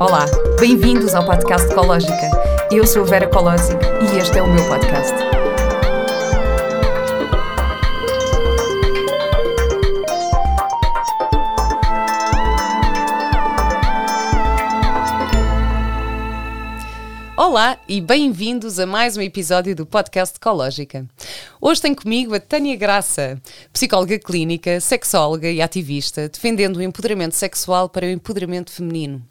Olá, bem-vindos ao podcast Ecológica. Eu sou Vera Colosic e este é o meu podcast. Olá e bem-vindos a mais um episódio do podcast Ecológica. Hoje tenho comigo a Tânia Graça, psicóloga clínica, sexóloga e ativista, defendendo o empoderamento sexual para o empoderamento feminino.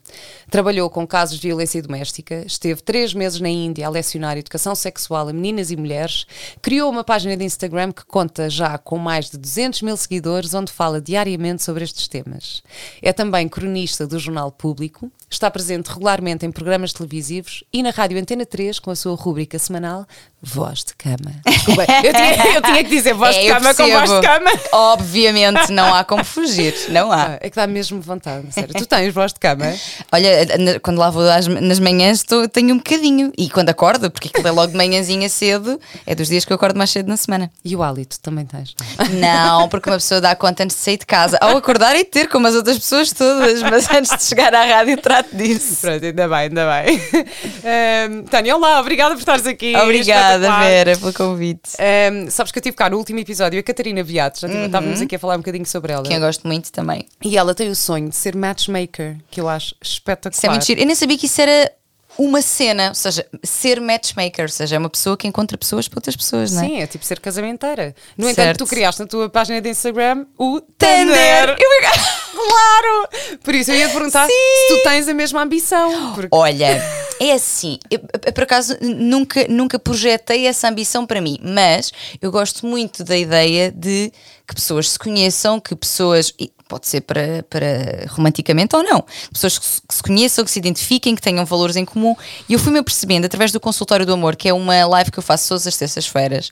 Trabalhou com casos de violência doméstica, esteve três meses na Índia a lecionar educação sexual a meninas e mulheres, criou uma página de Instagram que conta já com mais de 200 mil seguidores, onde fala diariamente sobre estes temas. É também cronista do Jornal Público, está presente regularmente em programas televisivos e na Rádio Antena 3 com a sua rúbrica semanal Voz de Cama. Desculpa, eu, tinha, eu tinha que dizer voz É, de cama com voz de cama. Obviamente, não há como fugir, não há. É que dá mesmo vontade, sério. Tu tens voz de cama? Olha, quando lá vou nas manhãs tô- tenho um bocadinho. E quando acordo, porque aquilo é logo de manhãzinha cedo, é dos dias que eu acordo mais cedo na semana. E o hálito também tens? Não, porque uma pessoa dá conta antes de sair de casa. Ao acordar e ter, como as outras pessoas todas, mas antes de chegar à rádio trato disso. Pronto, ainda bem, ainda bem. Ahm, Tânia, olá, obrigada por estares aqui. Obrigada. Vera, pelo convite. Ahm, sabes que eu tive cá no último episódio a Catarina Beato, já tive- estávamos aqui a falar um bocadinho sobre ela. Que eu gosto muito também. E ela tem o sonho de ser matchmaker, que eu acho espetacular. Isso é muito giro. Eu nem sabia que isso era uma cena, ou seja, ser matchmaker, ou seja, é uma pessoa que encontra pessoas para outras pessoas, não é? Sim, é tipo ser casamenteira. No entanto, Certo. tu criaste na tua página de Instagram o Tender. Eu- Claro! Por isso eu ia te perguntar Sim. se tu tens a mesma ambição. Porque... Olha, é assim, eu, por acaso nunca, nunca projetei essa ambição para mim, mas eu gosto muito da ideia de que pessoas se conheçam, que pessoas. e Pode ser para, para romanticamente ou não. Pessoas que se, conheçam, que se identifiquem, que tenham valores em comum. E eu fui-me apercebendo através do Consultório do Amor, que é uma live que eu faço todas as terças-feiras,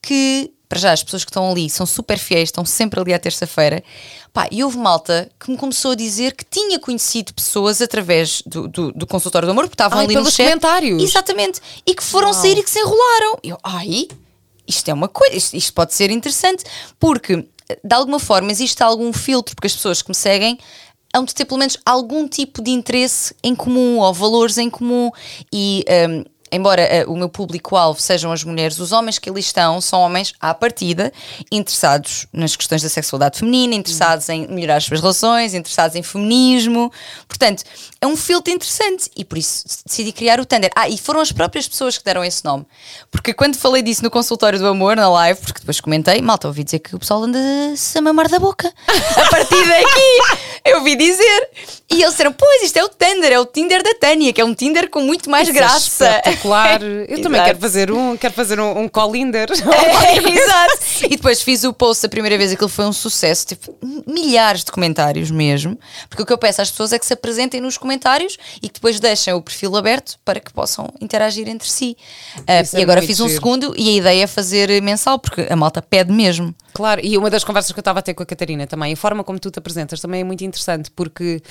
que, para já, as pessoas que estão ali são super fiéis, estão sempre ali à terça-feira. Pá, e houve malta que me começou a dizer que tinha conhecido pessoas através do, do, do consultório do amor, porque estavam Ai, ali no pelos chat. comentários. Exatamente. E que foram sair e que se enrolaram. Eu, ai, isto é uma coisa, isto, isto pode ser interessante, porque de alguma forma existe algum filtro, porque as pessoas que me seguem hão de ter pelo menos algum tipo de interesse em comum ou valores em comum. E hum, embora eh, o meu público-alvo sejam as mulheres, os homens que ali estão são homens à partida interessados nas questões da sexualidade feminina, interessados em melhorar as suas relações, interessados em feminismo. Portanto, é um filtro interessante e por isso decidi criar o Tender. Ah, e foram as próprias pessoas que deram esse nome. Porque quando falei disso no consultório do amor, na live, porque depois comentei, malta, ouvi dizer que o pessoal anda-se a mamar da boca. A partir daqui, eu ouvi dizer. E eles disseram, pois, isto é o Tender, é o Tinder da Tânia, que é um Tinder com muito mais Isso é graça. Espetacular. Eu também quero fazer um, quero fazer um, um colinder. Exato. E depois fiz o post a primeira vez, aquilo foi um sucesso, tipo, milhares de comentários mesmo. Porque o que eu peço às pessoas é que se apresentem nos comentários e que depois deixem o perfil aberto para que possam interagir entre si. Ah, Isso é e agora fiz um giro. segundo e a ideia é fazer mensal, porque a malta pede mesmo. Claro, e uma das conversas que eu estava a ter com a Catarina também, a forma como tu te apresentas também é muito interessante, porque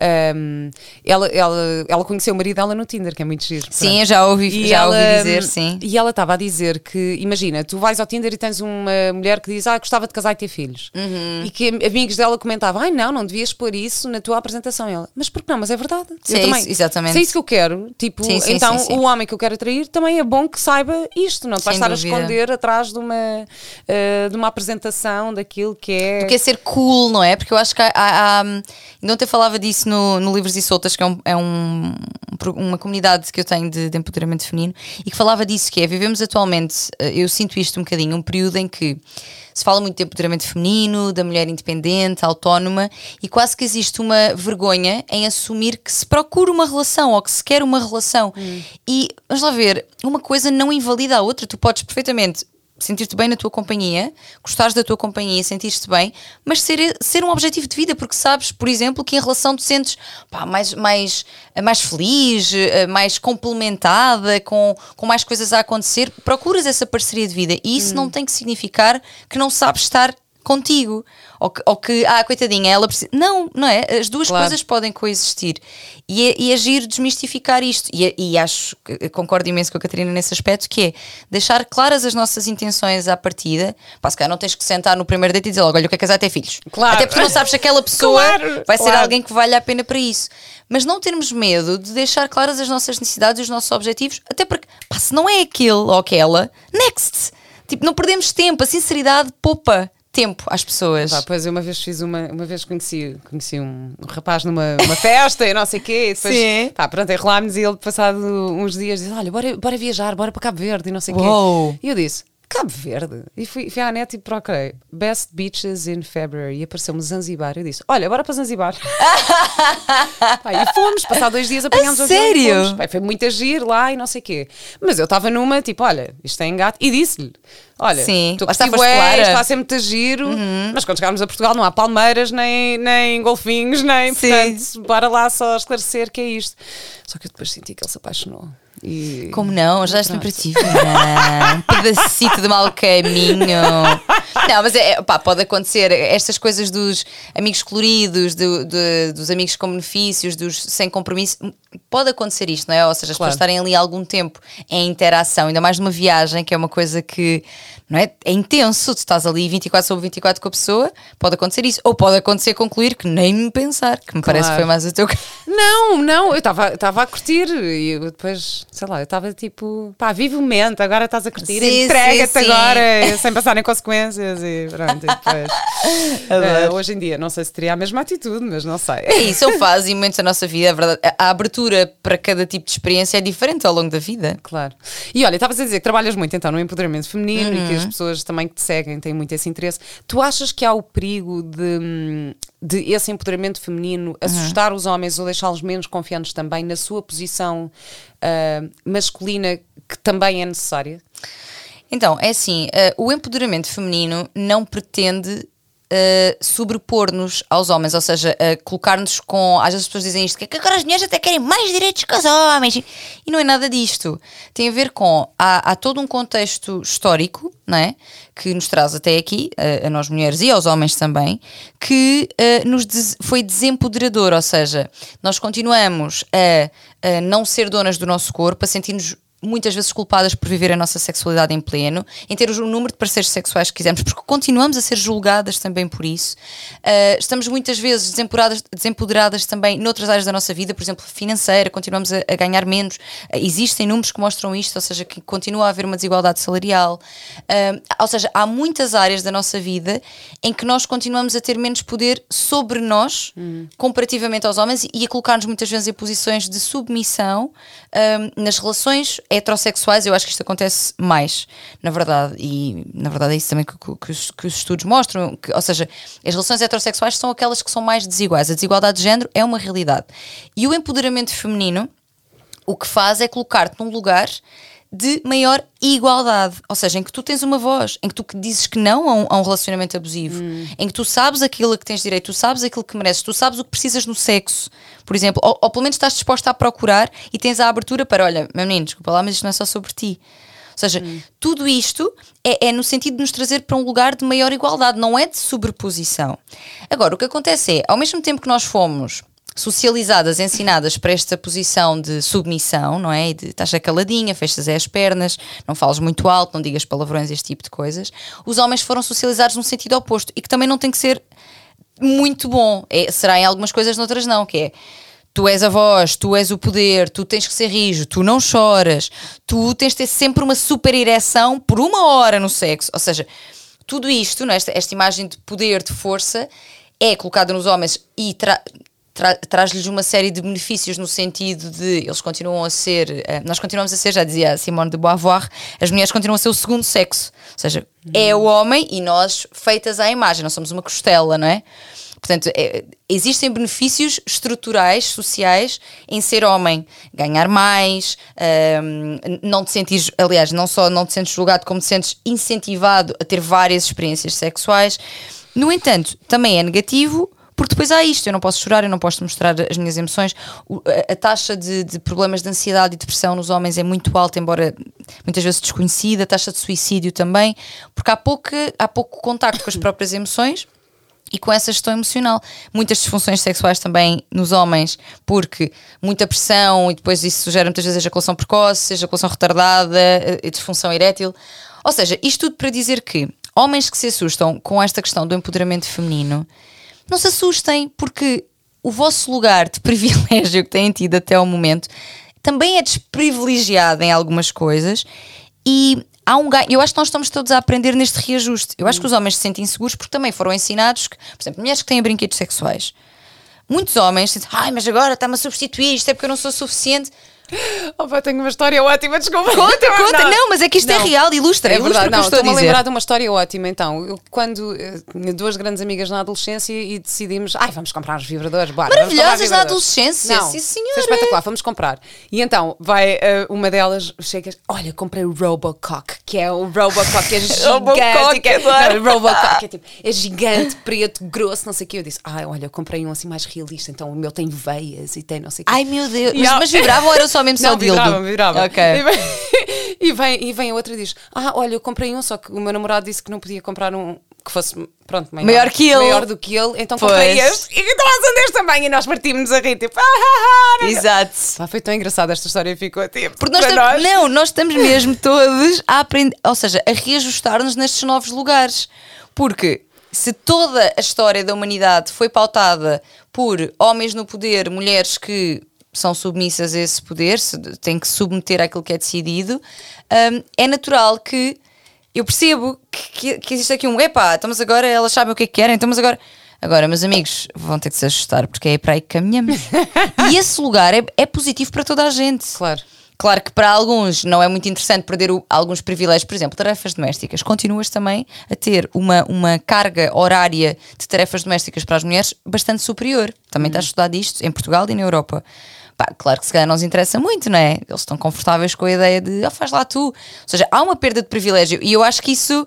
ahm, ela, ela, ela conheceu o marido dela no Tinder, que é muito giro. Sim, pronto. eu já ouvi, E já ela, ouvi dizer, sim. E ela estava a dizer que, imagina, tu vais ao Tinder e tens uma mulher que diz, ah, gostava de casar e ter filhos. Uhum. E que amigos dela comentavam, ai não, não devias pôr isso na tua apresentação. E ela, mas por que não? Mas é verdade. Sim, é isso, exatamente. Se é isso que eu quero, tipo, Sim, sim, então sim, o homem que eu quero atrair também é bom que saiba isto, não te vais estar dúvida. a esconder atrás de uma, eh, de uma apresentação daquilo que é. Do que é ser cool, não é? Porque eu acho que há. há, há ainda ontem falava disso no, no Livros e Soltas, que é, um- é um- uma comunidade que eu tenho de, de empoderamento feminino, e que falava disso, que é, vivemos atualmente, eh, eu sinto isto um bocadinho, um período em que se fala muito de empoderamento feminino, da mulher independente, autónoma, e quase que existe uma vergonha em assumir que se procura uma relação ou que se quer uma relação. E vamos lá ver, uma coisa não invalida a outra, tu podes perfeitamente sentir-te bem na tua companhia, gostares da tua companhia, sentir-te bem, mas ser, ser um objetivo de vida, porque sabes, por exemplo, que em relação te sentes pá, mais, mais, mais feliz, eh, mais complementada, com, com mais coisas a acontecer, procuras essa parceria de vida. E isso não tem que significar que não sabes estar contigo. Ou que, ou que ah, coitadinha, ela precisa. Não, não é? As duas Claro. coisas podem coexistir. E é, e é giro desmistificar isto. E, é- e acho, concordo imenso com a Catarina nesse aspecto, que é deixar claras as nossas intenções à partida. Pá, se calhar não tens que sentar no primeiro date e dizer logo, olha, o que é casar ter filhos. Claro. Até porque não sabes se aquela pessoa Claro, vai ser claro. alguém que vale a pena para isso. Mas não termos medo de deixar claras as nossas necessidades e os nossos objetivos, até porque, pá, se não é aquele ou aquela, next! Tipo, não perdemos tempo, a sinceridade poupa tempo às pessoas. Pá, pois eu uma vez fiz uma, uma vez conheci, conheci um, rapaz numa uma festa e não sei o quê, e depois, Sim. pá, pronto, enrolámos e ele passado uns dias disse, olha, bora, bora viajar, bora para Cabo Verde e não sei o quê. E eu disse, Cabo Verde? E fui, fui à net e procurei Best Beaches in February e apareceu-me Zanzibar. Eu disse, olha, bora para Zanzibar. Pá, e fomos, passar dois dias apanhámos A sério? Pá, foi muito agir lá e não sei o quê. Mas eu estava numa, tipo, olha, isto é engato. E disse-lhe, olha, Sim. tu Lá está, clara. está a ser muito giro, mas quando chegarmos a Portugal não há palmeiras, nem, nem golfinhos, nem, Sim. portanto, bora lá só esclarecer que é isto. Só que eu depois senti que ele se apaixonou. E... Como não? Já estou Pronto. para ti. Fernanda. Um pedacito de mau caminho. Não, mas é, pá, pode acontecer. Estas coisas dos amigos coloridos, do- do- dos amigos com benefícios, dos sem compromisso. Pode acontecer isto, não é? Ou seja, as Claro. pessoas estarem ali algum tempo em interação, ainda mais numa viagem, que é uma coisa que não é? é intenso. Tu estás ali 24 sobre 24 com a pessoa, pode acontecer isso. Ou pode acontecer concluir que nem me pensar, que me parece que Claro. foi mais o teu caso. Não, não, eu estava a curtir e depois, sei lá, eu estava tipo, pá, vive o momento, agora estás a curtir, entrega-te agora, sem passar em consequências e pronto, e depois. Eh, hoje em dia, não sei se teria a mesma atitude, mas não sei. É isso, são fases e momentos da nossa vida, é verdade. A abertura para cada tipo de experiência é diferente ao longo da vida. Claro. E olha, estavas a dizer que trabalhas muito então no empoderamento feminino e Uhum. que as pessoas também que te seguem têm muito esse interesse. Tu achas que há o perigo de, de esse empoderamento feminino Uhum. assustar os homens ou deixá-los menos confiantes também na sua posição ah, masculina que também é necessária? Então, é assim, eh, o empoderamento feminino não pretende eh, sobrepor-nos aos homens, ou seja, colocar-nos com. Às vezes as pessoas dizem isto, que agora as mulheres até querem mais direitos que os homens. E não é nada disto. Tem a ver com. Há, há todo um contexto histórico, não é? Que nos traz até aqui, a, a nós mulheres e aos homens também, que eh, nos des- foi desempoderador, ou seja, nós continuamos a, a não ser donas do nosso corpo, a sentir-nos muitas vezes culpadas por viver a nossa sexualidade em pleno, em ter o número de parceiros sexuais que quisermos, porque continuamos a ser julgadas também por isso. Uh, estamos muitas vezes desempoderadas, desempoderadas também noutras áreas da nossa vida, por exemplo, financeira, continuamos a, a ganhar menos. Uh, existem números que mostram isto, ou seja, que continua a haver uma desigualdade salarial. Uh, ou seja, há muitas áreas da nossa vida em que nós continuamos a ter menos poder sobre nós, comparativamente aos homens, e a colocar-nos muitas vezes em posições de submissão um, nas relações heterossexuais. Eu acho que isto acontece mais, na verdade, e na verdade é isso também que, que- os, que os estudos mostram. que- ou seja, as relações heterossexuais são aquelas que são mais desiguais. A desigualdade de género é uma realidade. E o empoderamento feminino o que faz é colocar-te num lugar de maior igualdade, ou seja, em que tu tens uma voz, em que tu que dizes que não a um, a um relacionamento abusivo, em que tu sabes aquilo a que tens direito, tu sabes aquilo que mereces, tu sabes o que precisas no sexo, por exemplo, ou, ou pelo menos estás disposta a procurar e tens a abertura para, olha, meu menino, desculpa lá, mas isto não é só sobre ti. Ou seja, tudo isto é, é no sentido de nos trazer para um lugar de maior igualdade, não é de sobreposição. Agora, o que acontece é, ao mesmo tempo que nós fomos socializadas, ensinadas para esta posição de submissão, não é? E de estás caladinha, fechas as pernas, não falas muito alto, não digas palavrões, este tipo de coisas. Os homens foram socializados num sentido oposto e que também não tem que ser muito bom. É, será em algumas coisas, noutras não, que é tu és a voz, tu és o poder, tu tens que ser rijo, tu não choras, tu tens de ter sempre uma super ereção por uma hora no sexo. Ou seja, tudo isto, é? esta, esta imagem de poder, de força, é colocada nos homens e tra- tra- traz-lhes uma série de benefícios no sentido de eles continuam a ser, eh, nós continuamos a ser, já dizia Simone de Beauvoir, as mulheres continuam a ser o segundo sexo. Ou seja, é o homem e nós feitas à imagem, nós somos uma costela, não é? Portanto, é- existem benefícios estruturais, sociais, em ser homem. Ganhar mais, hum, não te sentires, aliás, não só não te sentes julgado, como te sentes incentivado a ter várias experiências sexuais. No entanto, também é negativo Porque depois há isto, eu não posso chorar, eu não posso mostrar as minhas emoções. A taxa de, de problemas de ansiedade e depressão nos homens é muito alta, embora muitas vezes desconhecida, a taxa de suicídio também, porque há pouco, há pouco contacto com as próprias emoções e com essa gestão emocional. Muitas disfunções sexuais também nos homens, porque muita pressão e depois isso gera muitas vezes ejaculação precoce, ejaculação retardada, eh, disfunção erétil. Ou seja, isto tudo para dizer que homens que se assustam com esta questão do empoderamento feminino, não se assustem, porque o vosso lugar de privilégio que têm tido até ao momento também é desprivilegiado em algumas coisas e há um ganho. Eu acho que nós estamos todos a aprender neste reajuste. Eu acho que os homens se sentem inseguros porque também foram ensinados que, por exemplo, mulheres que têm brinquedos sexuais. Muitos homens sentem, ai, mas agora está-me a substituir, isto é porque eu não sou suficiente. Opa, tenho uma história ótima, desculpa. Conta, conta, não, mas é que isto é Não. real, ilustra, É ilustra verdade, que não, estou a a lembrar de uma história ótima. Então, eu, quando eh, tinha duas grandes amigas na adolescência e decidimos, ai, vamos comprar uns vibradores, bora. Maravilhosas na vibradores." adolescência, não, sim, Foi senhora. espetacular, vamos comprar. E então, vai eh, uma delas, chega, olha, comprei o Robocock, que é o Robocock, que é gigante. Robocock, que é, não, Robocock é, tipo, é gigante, preto, grosso, não sei o quê. Eu disse, ai, olha, comprei um assim mais realista, então o meu tem veias e tem não sei o quê. Ai meu Deus, mas, mas era só mesmo só Não, dildo? vibrava, vibrava. Ok. E vem, e, vem, a outra e diz: Ah, olha, eu comprei um, só que o meu namorado disse que não podia comprar um que fosse, pronto, maior, Maior que ele. Maior do que ele, então comprei este. E então são deste tamanho. E nós partimos a rir, tipo, ah, ah, ah. Exato. Pá, foi tão engraçada esta história e ficou tipo. Porque nós estamos, não, nós estamos mesmo todos a aprender, ou seja, a reajustar-nos nestes novos lugares. Porque se toda a história da humanidade foi pautada por homens no poder, mulheres que são submissas a esse poder, se têm que submeter àquilo que é decidido, hum, é natural que eu percebo que, que, que existe aqui um epá, estamos agora, elas sabem o que é que querem, estamos agora. Agora, meus amigos, vão ter que se ajustar porque é para aí que caminhamos. e esse lugar é, é positivo para toda a gente. Claro. Claro que para alguns não é muito interessante perder o- alguns privilégios, por exemplo, tarefas domésticas. Continuas também a ter uma, uma carga horária de tarefas domésticas para as mulheres bastante superior. Também está estudado isto em Portugal e na Europa. Pá, claro que se calhar não nos interessa muito, não é? Eles estão confortáveis com a ideia de ah, faz lá tu. Ou seja, há uma perda de privilégio e eu acho que isso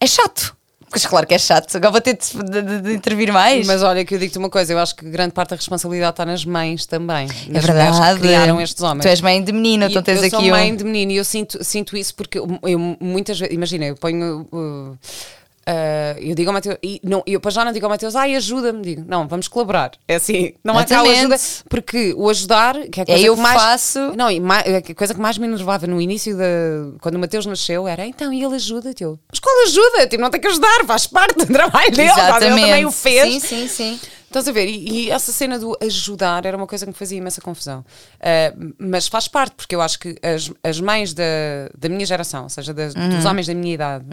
é chato. Mas claro que é chato. Agora vou ter de, de- de- intervir mais. Mas olha, que eu digo-te uma coisa, eu acho que grande parte da responsabilidade está nas mães também. é Nas mulheres verdade. criaram estes homens. Tu és mãe de menina, então tens eu aqui sou um. mãe de menino e eu sinto, sinto isso porque eu, eu muitas vezes, imagina, eu ponho. uh, uh, eu digo ao Mateus, e não, eu para já não digo ao Mateus, ai, ajuda-me, digo, não, vamos colaborar. É assim, não há Exatamente. ajuda, porque o ajudar, que é a coisa eu que mais. faço. Não, mais, a coisa que mais me enervava no início, da, quando o Mateus nasceu, era então, e ele ajuda-te? Eu, mas qual ajuda? Tipo, não tem que ajudar, faz parte do trabalho dele, ele também o fez. Sim, sim, sim. Estás a ver? E, e essa cena do ajudar era uma coisa que me fazia imensa confusão. Uh, mas faz parte, porque eu acho que as, as mães da, da minha geração, ou seja, das- Uhum. dos homens da minha idade,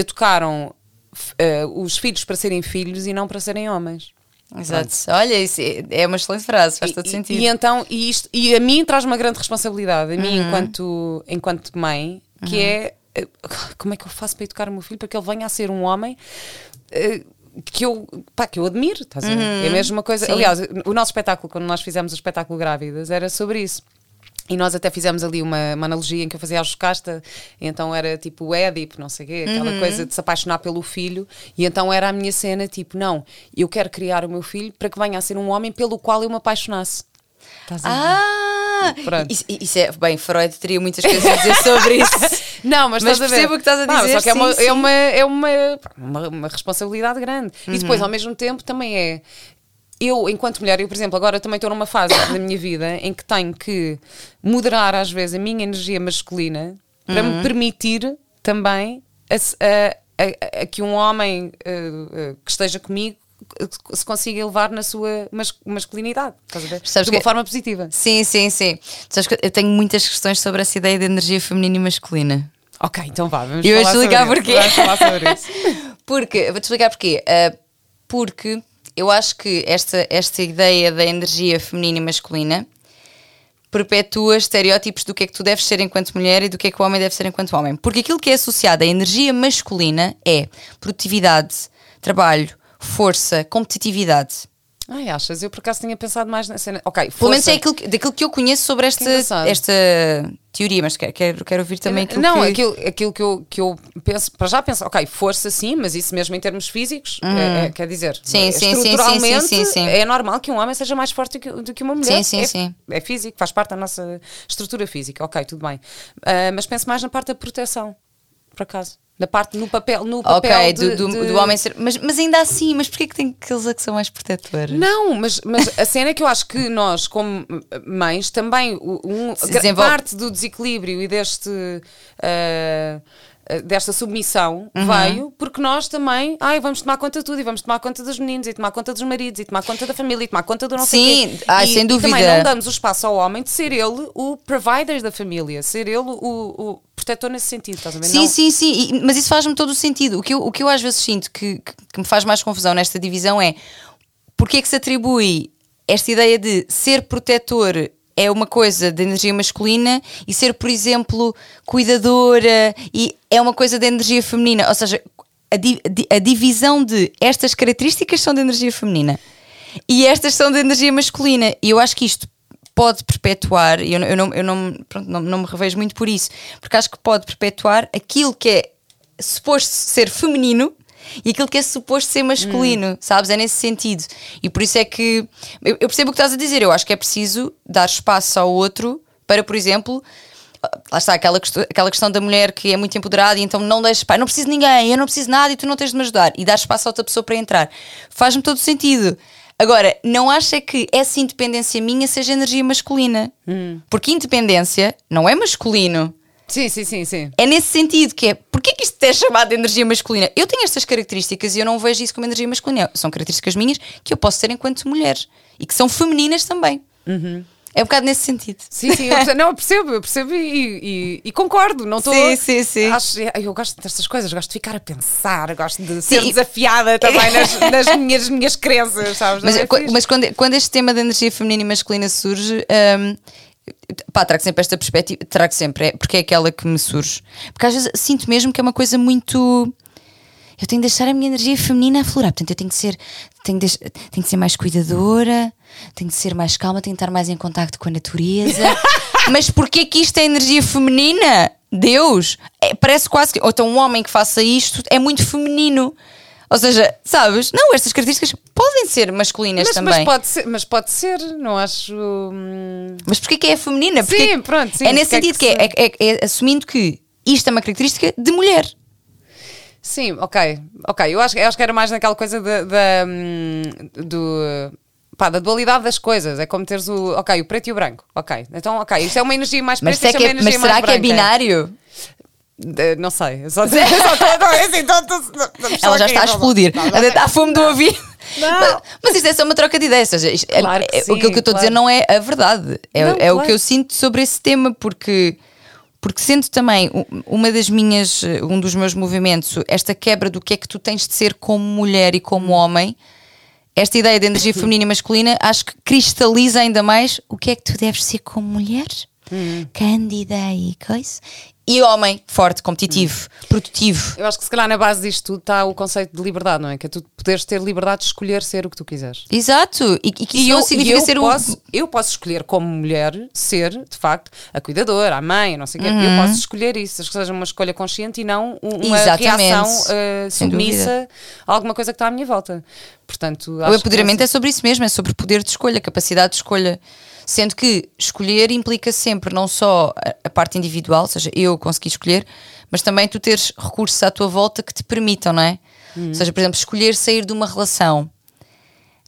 educaram f- uh, os filhos para serem filhos e não para serem homens. Exato. Olha, isso é- é uma excelente frase, faz todo E- sentido. E, então, e, isto, e a mim traz uma grande responsabilidade, a mim Uhum. enquanto, enquanto mãe, que é eh, como é que eu faço para educar o meu filho para que ele venha a ser um homem eh, que eu, pá, que eu admiro, estás a ver? É a mesma coisa. Sim. Aliás, o nosso espetáculo, quando nós fizemos o espetáculo Grávidas, era sobre isso. E nós até fizemos ali uma, uma analogia em que eu fazia a Joscasta, e então era tipo o Édipo, não sei o quê, aquela Uhum. coisa de se apaixonar pelo filho, e então era a minha cena, tipo, não, eu quero criar o meu filho para que venha a ser um homem pelo qual eu me apaixonasse. Estás a ver? Ah! Pronto. Isso, isso é. Bem, Freud teria muitas coisas a dizer sobre isso. Não, mas, Mas estás a ver. percebo o que estás a Não, dizer, só que é, uma, sim, sim. é, uma, é uma, uma, uma responsabilidade grande. E Uhum. depois, ao mesmo tempo, também é. Eu, enquanto mulher, eu, por exemplo, agora também estou numa fase da minha vida em que tenho que moderar, às vezes, a minha energia masculina para Uhum. me permitir também a, a- a- a que um homem eh, eh, que esteja comigo se consiga elevar na sua mas- masculinidade. Estás a ver? Sabes de uma que- forma positiva. Sim, sim, sim. Eu tenho muitas questões sobre essa ideia de energia feminina e masculina. Ok, então vá, vamos eu falar vou explicar sobre isso. porquê. Vamos falar sobre isso. Porque, vou-te explicar porquê. Ah, porque eu acho que esta, esta ideia da energia feminina e masculina perpetua estereótipos do que é que tu deves ser enquanto mulher e do que é que o homem deve ser enquanto homem. Porque aquilo que é associado à energia masculina é produtividade, trabalho, força, competitividade. Ai, achas? Eu por acaso tinha pensado mais na cena. Ok, Pelo menos força. é aquilo, que- daquilo que eu conheço sobre esta, esta teoria, mas quero, quero, quero ouvir também aquilo não, que... aquilo, aquilo que, eu, que eu penso, para já penso, ok, força sim, mas isso mesmo em termos físicos, é- é- quer dizer, Hum. Sim, sim, sim, sim, estruturalmente sim, sim, é normal que um homem seja mais forte do que, do que uma mulher. Sim, sim, é, sim. é físico, faz parte da nossa estrutura física, ok, tudo bem. Ah, mas penso mais na parte da proteção, por acaso. Na parte, no papel, no papel Ok, de- do, do, de- do homem ser... Mas, mas ainda assim, mas porquê que tem aqueles a que são mais protetores? Não, mas, mas a cena é que eu acho que nós, como mães, também um, desenvolve- parte do desequilíbrio e deste. ah, desta submissão Uhum. veio porque nós também ai, vamos tomar conta de tudo e vamos tomar conta dos meninos e tomar conta dos maridos e tomar conta da família e tomar conta do não sei Sim, quê. ai, e, sem e dúvida. também não damos o espaço ao homem de ser ele o provider da família, ser ele o, o protetor nesse sentido, estás a ver? Sim, Não- sim, sim, e- mas isso faz-me todo o sentido. O que eu, o que eu às vezes sinto que, que, que me faz mais confusão nesta divisão é porque é que se atribui esta ideia de ser protetor é uma coisa de energia masculina e ser, por exemplo, cuidadora e é uma coisa de energia feminina. Ou seja, a, di- a divisão de estas características são de energia feminina e estas são de energia masculina. E eu acho que isto pode perpetuar, e eu, eu, não, eu não, pronto, não, não me revejo muito por isso, porque acho que pode perpetuar aquilo que é suposto ser feminino e aquilo que é suposto ser masculino, sabes? É nesse sentido. E por isso é que eu, eu percebo o que estás a dizer. Eu acho que é preciso dar espaço ao outro para, por exemplo. Lá está aquela questão, aquela questão da mulher que é muito empoderada e então não deixa, pá, não preciso de ninguém, eu não preciso de nada e tu não tens de me ajudar e dar espaço a outra pessoa para entrar. Faz-me todo sentido. Agora, não acha que essa independência minha seja energia masculina? Porque independência não é masculino. Sim, sim, sim, sim. É nesse sentido que é, porquê que isto é chamado de energia masculina? Eu tenho estas características e eu não vejo isso como energia masculina. São características minhas que eu posso ter enquanto mulher e que são femininas também. É um bocado nesse sentido. Sim, sim, eu percebo, não, eu percebo, eu percebo e, e- e concordo. Não estou. Sim, sim, sim. Acho, eu gosto destas coisas, gosto de ficar a pensar, gosto de ser Sim. desafiada também nas, nas minhas, minhas crenças, sabes? Mas, é mas quando, quando este tema da energia feminina e masculina surge, hum, pá, trago sempre esta perspectiva, trago sempre, é, porque é aquela que me surge. Porque às vezes sinto mesmo que é uma coisa muito. Eu tenho de deixar a minha energia feminina aflorar. Portanto, eu tenho que ser, tenho de, tenho de ser mais cuidadora, tenho de ser mais calma, tenho de estar mais em contacto com a natureza. Mas porquê que isto é energia feminina? Deus! É, parece quase que. Ou então um homem que faça isto é muito feminino. Ou seja, sabes? Não, estas características podem ser masculinas Mas, também. mas pode ser, mas pode ser, não acho. hum, Mas porquê que é feminina? Porquê Sim, pronto, sim, é nesse porque é sentido que que, é, é- é assumindo que isto é uma característica de mulher. Sim, ok, ok. Eu acho, eu acho que era mais naquela coisa da, hum, do. Pá, da dualidade das coisas, é como teres o. Ok, o preto e o branco. Ok, então, ok, isso é uma energia mais Mas, preta, se é é que é- mas será que é binário? Não sei, só estou assim, tô- Ela já aqui, está a explodir. não, não, Ela está a fome do ouvido. Não. Mas, mas isto é só uma troca de ideias. Ou seja, isto é- Claro que é- sim, aquilo que eu estou a dizer claro. não é a verdade. É, Não, é o claro. que eu sinto sobre esse tema, porque. Porque sendo também uma das minhas, eh, um dos meus movimentos, esta quebra do que é que tu tens de ser como mulher e como homem, esta ideia de energia feminina e masculina, acho que cristaliza ainda mais o que é que tu deves ser como mulher, cândida e coisa, e homem, forte, competitivo, produtivo. Eu acho que se calhar na base disto tudo está o conceito de liberdade, não é? Que é tu poderes ter liberdade de escolher ser o que tu quiseres. Exato, e, e que isso E não eu, significa eu, ser posso, o. eu posso escolher como mulher ser, de facto, a cuidadora, a mãe, não sei o quê. Uhum. Eu posso escolher isso, que seja uma escolha consciente e não um- uma Exatamente. reação uh, submissa a alguma coisa que está à minha volta. Portanto, O empoderamento que é sobre isso mesmo, é sobre poder de escolha, capacidade de escolha. Sendo que escolher implica sempre não só a, parte individual, ou seja, eu consegui escolher, mas também tu teres recursos à tua volta que te permitam, não é? Ou seja, por exemplo, escolher sair de uma relação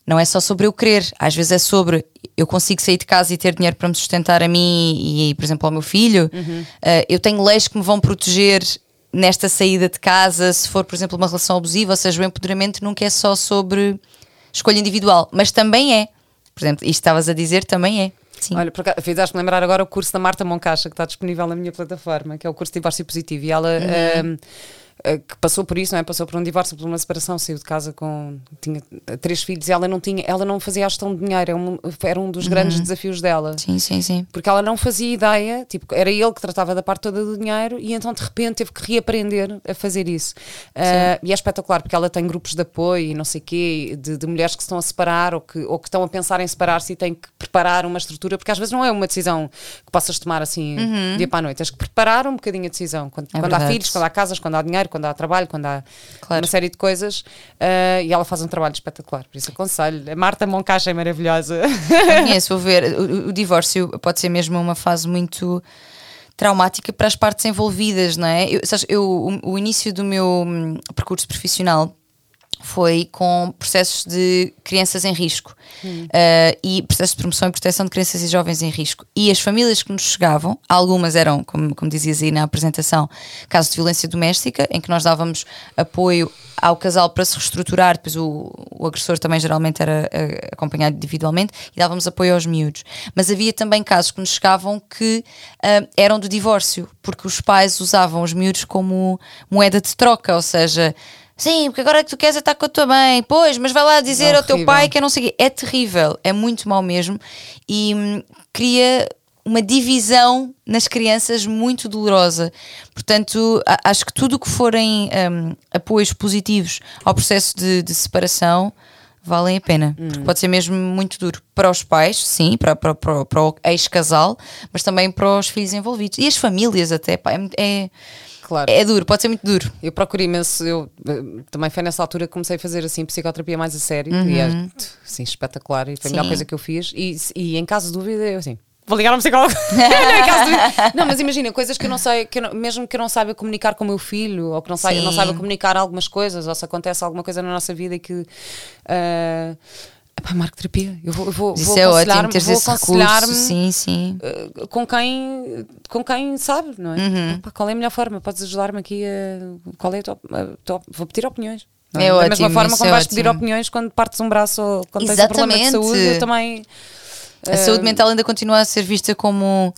não é só sobre eu querer, às vezes é sobre eu consigo sair de casa e ter dinheiro para me sustentar a mim e, por exemplo, ao meu filho. Uh, eu tenho leis que me vão proteger nesta saída de casa, se for, por exemplo, uma relação abusiva, ou seja, o empoderamento nunca é só sobre escolha individual, mas também é. Por exemplo, isto estavas a dizer também é. Sim. Olha, fizeste-me lembrar agora o curso da Marta Moncacha, que está disponível na minha plataforma, que é o curso de divórcio positivo. E ela Uhum. hum, eh, que passou por isso, não é? Passou por um divórcio, por uma separação, saiu de casa com tinha três filhos e ela não tinha, ela não fazia a gestão de dinheiro, era um, era um dos grandes desafios dela. Sim, sim, sim. Porque ela não fazia ideia, tipo, era ele que tratava da parte toda do dinheiro e então de repente teve que reaprender a fazer isso. Uh, e é espetacular porque ela tem grupos de apoio e não sei quê, de, de, mulheres que se estão a separar ou que, ou que estão a pensar em separar-se e têm que preparar uma estrutura, porque às vezes não é uma decisão que possas tomar assim uhum. dia para a noite, tens que preparar um bocadinho a decisão. Quando, é quando há filhos, quando há casas, quando há dinheiro, quando há trabalho, quando há claro. uma série de coisas uh, e ela faz um trabalho espetacular, por isso aconselho. A Marta Moncacha é maravilhosa. Conheço, vou ver. O, o divórcio pode ser mesmo uma fase muito traumática para as partes envolvidas, não é? Eu, sabes, eu, o, o, início do meu hum, percurso profissional foi com processos de crianças em risco hum. uh, e processos de promoção e proteção de crianças e jovens em risco. E as famílias que nos chegavam, algumas eram, como, como dizias aí na apresentação, casos de violência doméstica, em que nós dávamos apoio ao casal para se reestruturar, depois o, o agressor também geralmente era uh, acompanhado individualmente, e dávamos apoio aos miúdos. Mas havia também casos que nos chegavam que uh, eram do divórcio, porque os pais usavam os miúdos como moeda de troca, ou seja, Sim, porque agora é que tu queres é estar com a tua mãe, pois, mas vai lá dizer é ao teu pai que eu não sei. É terrível, é muito mau mesmo e hum, cria uma divisão nas crianças muito dolorosa. Portanto, acho que tudo o que forem um, apoios positivos ao processo de, de separação valem a pena. Hum. Porque pode ser mesmo muito duro para os pais, sim, para, para, para, para o ex-casal, mas também para os filhos envolvidos. E as famílias até, pá, é, é Claro. É duro, pode ser muito duro. Eu procuro imenso, eu eh, também foi nessa altura que comecei a fazer assim psicoterapia mais a sério uhum. e é assim, espetacular e foi a melhor coisa que eu fiz. E, e em caso de dúvida, eu assim, vou ligar a um psicólogo. não, mas imagina, coisas que eu não sei, que eu não, mesmo que eu não saiba comunicar com o meu filho, ou que não saiba, não saiba comunicar algumas coisas, ou se acontece alguma coisa na nossa vida que. Uh, Epá, marco terapia. Eu vou, eu vou, Isso vou é ótimo, teres vou esse recurso. Sim, sim. Uh, com, quem, com quem sabe, não é? Uhum. Epá, qual é a melhor forma? Podes ajudar-me aqui a. Qual é a tua, a tua, Vou pedir opiniões. Não? É da ótimo, mesma forma como é vais ótimo. pedir opiniões quando partes um braço ou quando Exatamente. tens um problema de saúde, eu também. A saúde mental ainda continua a ser vista como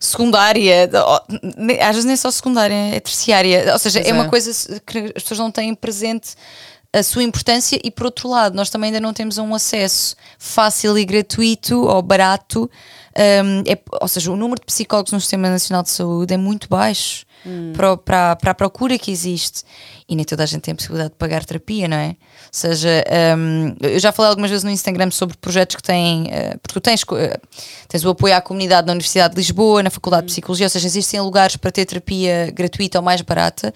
secundária, às vezes nem só secundária, é terciária. Ou seja, é, é uma coisa que as pessoas não têm presente a sua importância e por outro lado nós também ainda não temos um acesso fácil e gratuito ou barato um, é, ou seja, o número de psicólogos no Sistema Nacional de Saúde é muito baixo hum. para, para, para a procura que existe e nem toda a gente tem a possibilidade de pagar terapia, não é? Ou seja, um, eu já falei algumas vezes no Instagram sobre projetos que têm, uh, porque tu tens, uh, tens o apoio à comunidade na Universidade de Lisboa, na Faculdade de Psicologia, ou seja, existem lugares para ter terapia gratuita ou mais barata,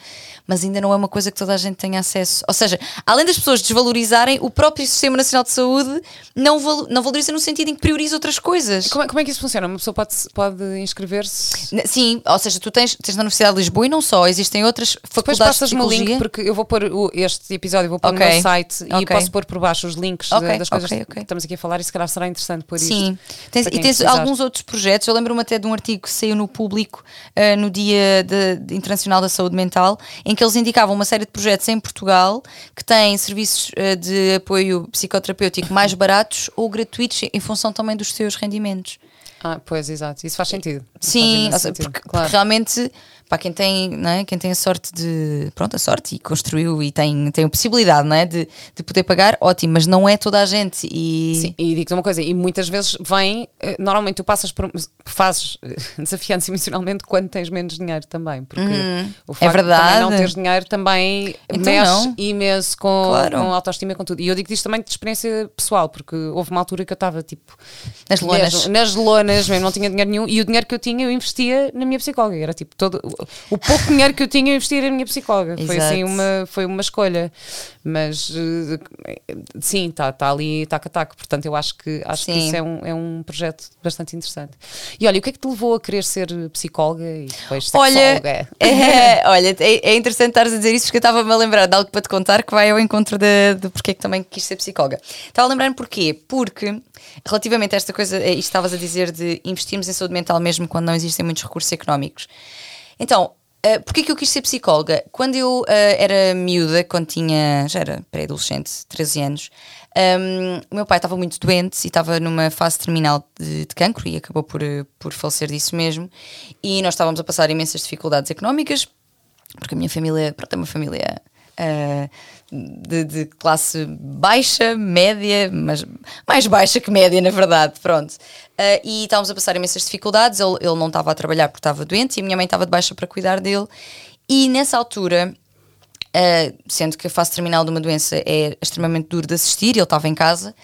mas ainda não é uma coisa que toda a gente tenha acesso. Ou seja, além das pessoas desvalorizarem, o próprio Sistema Nacional de Saúde não, val não valoriza no sentido em que prioriza outras coisas. Como é, como é que isso funciona? Uma pessoa pode, pode inscrever-se? Sim, ou seja, tu tens, tens na Universidade de Lisboa e não só, existem outras faculdades de Psicologia. link porque eu vou pôr o, este episódio, vou pôr okay. no meu site okay. e posso pôr por baixo os links okay. das coisas que estamos aqui a falar e se calhar será interessante pôr isto. Sim, tens, e tens precisar. alguns outros projetos. Eu lembro-me até de um artigo que saiu no público uh, no Dia de, de Internacional da Saúde Mental, em que eles indicavam uma série de projetos em Portugal que têm serviços uh, de apoio psicoterapêutico mais baratos ou gratuitos em função também dos seus rendimentos. Ah, pois, exato. Isso faz sentido. Sim, faz sentido. Porque, claro. porque realmente para quem tem, não é? quem tem a sorte de, pronto, a sorte e construiu e tem, tem a possibilidade, não é? De, de poder pagar, ótimo, mas não é toda a gente. E, Sim, e digo-te uma coisa, e muitas vezes vem, eh, normalmente tu passas por, fazes eh, desafiante emocionalmente quando tens menos dinheiro também, porque hum, o facto é verdade. de não teres dinheiro também então mexe não. imenso com, claro. com autoestima e com tudo. E eu digo isto também de experiência pessoal, porque houve uma altura que eu estava tipo nas lonas, mesmo, nas lonas, mesmo, não tinha dinheiro nenhum, e o dinheiro que eu tinha eu investia na minha psicóloga, era tipo todo o pouco dinheiro que eu tinha eu investir na minha psicóloga. Exato. Foi assim uma, foi uma escolha. Mas eh, sim, está tá ali taco a taco. Portanto, eu acho que, acho que isso é um, é um projeto bastante interessante. E olha, o que é que te levou a querer ser psicóloga e depois olha, é, olha, é, é interessante estares a dizer isso porque eu estava-me a lembrar de algo para te contar que vai ao encontro de, de porque é que também quis ser psicóloga. Estava a lembrar-me porquê? Porque relativamente a esta coisa, eh, isto estavas a dizer de investirmos em saúde mental mesmo quando não existem muitos recursos económicos. Então, Uh, Porquê que eu quis ser psicóloga? Quando eu uh, era miúda, quando tinha, já era pré-adolescente, 13 anos, um, ehm, o meu pai estava muito doente e estava numa fase terminal de, de cancro e acabou por, por falecer disso mesmo. E nós estávamos a passar imensas dificuldades económicas porque a minha família, pronto, é uma família uh, de, de, classe baixa, média, mas mais baixa que média, na verdade, pronto. Uh, e estávamos a passar imensas dificuldades, ele, ele não estava a trabalhar porque estava doente e a minha mãe estava de baixa para cuidar dele. E nessa altura Uh, sendo que a fase terminal de uma doença é extremamente duro de assistir, ele estava em casa.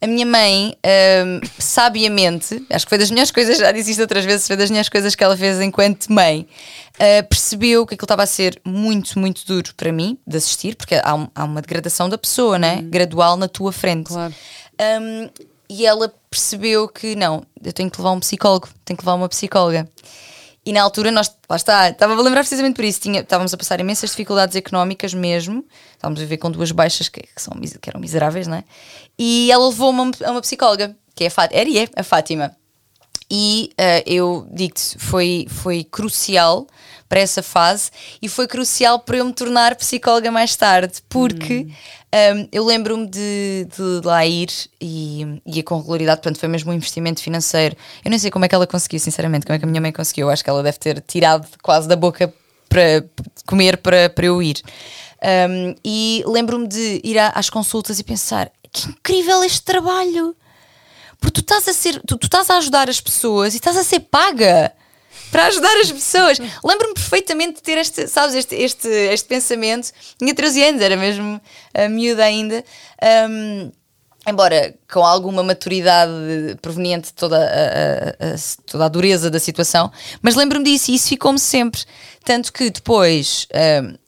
A minha mãe, uh, sabiamente, acho que foi das melhores coisas, já disse isto outras vezes, foi das melhores coisas que ela fez enquanto mãe, uh, percebeu que aquilo estava a ser muito, muito duro para mim de assistir, porque há, um, há uma degradação da pessoa, né? Uhum. Gradual na tua frente. Claro. Um, e ela percebeu que não, eu tenho que levar um psicólogo, tenho que levar uma psicóloga. E na altura nós, lá está, estava a lembrar precisamente por isso, tinha, estávamos a passar imensas dificuldades económicas mesmo, estávamos a viver com duas baixas que, que, são, que eram miseráveis, não é? E ela levou-me a uma psicóloga, que é a Fátima, era e é a Fátima. E uh, eu digo-te, foi, foi crucial para essa fase e foi crucial para eu me tornar psicóloga mais tarde, porque hum. um, eu lembro-me de, de, lá ir e ia com regularidade, portanto foi mesmo um investimento financeiro. Eu nem sei como é que ela conseguiu, sinceramente, como é que a minha mãe conseguiu. Eu acho que ela deve ter tirado quase da boca para comer para, para eu ir. Um, e lembro-me de ir às consultas e pensar: que incrível este trabalho! Porque tu estás a ser, tu, tu estás a ajudar as pessoas e estás a ser paga para ajudar as pessoas. Lembro-me perfeitamente de ter este, sabes, este, este, este pensamento. Tinha 13 anos, era mesmo a miúda ainda. Um, embora com alguma maturidade proveniente de toda a, a, a, toda a dureza da situação, mas lembro-me disso e isso ficou-me sempre. Tanto que depois. Um,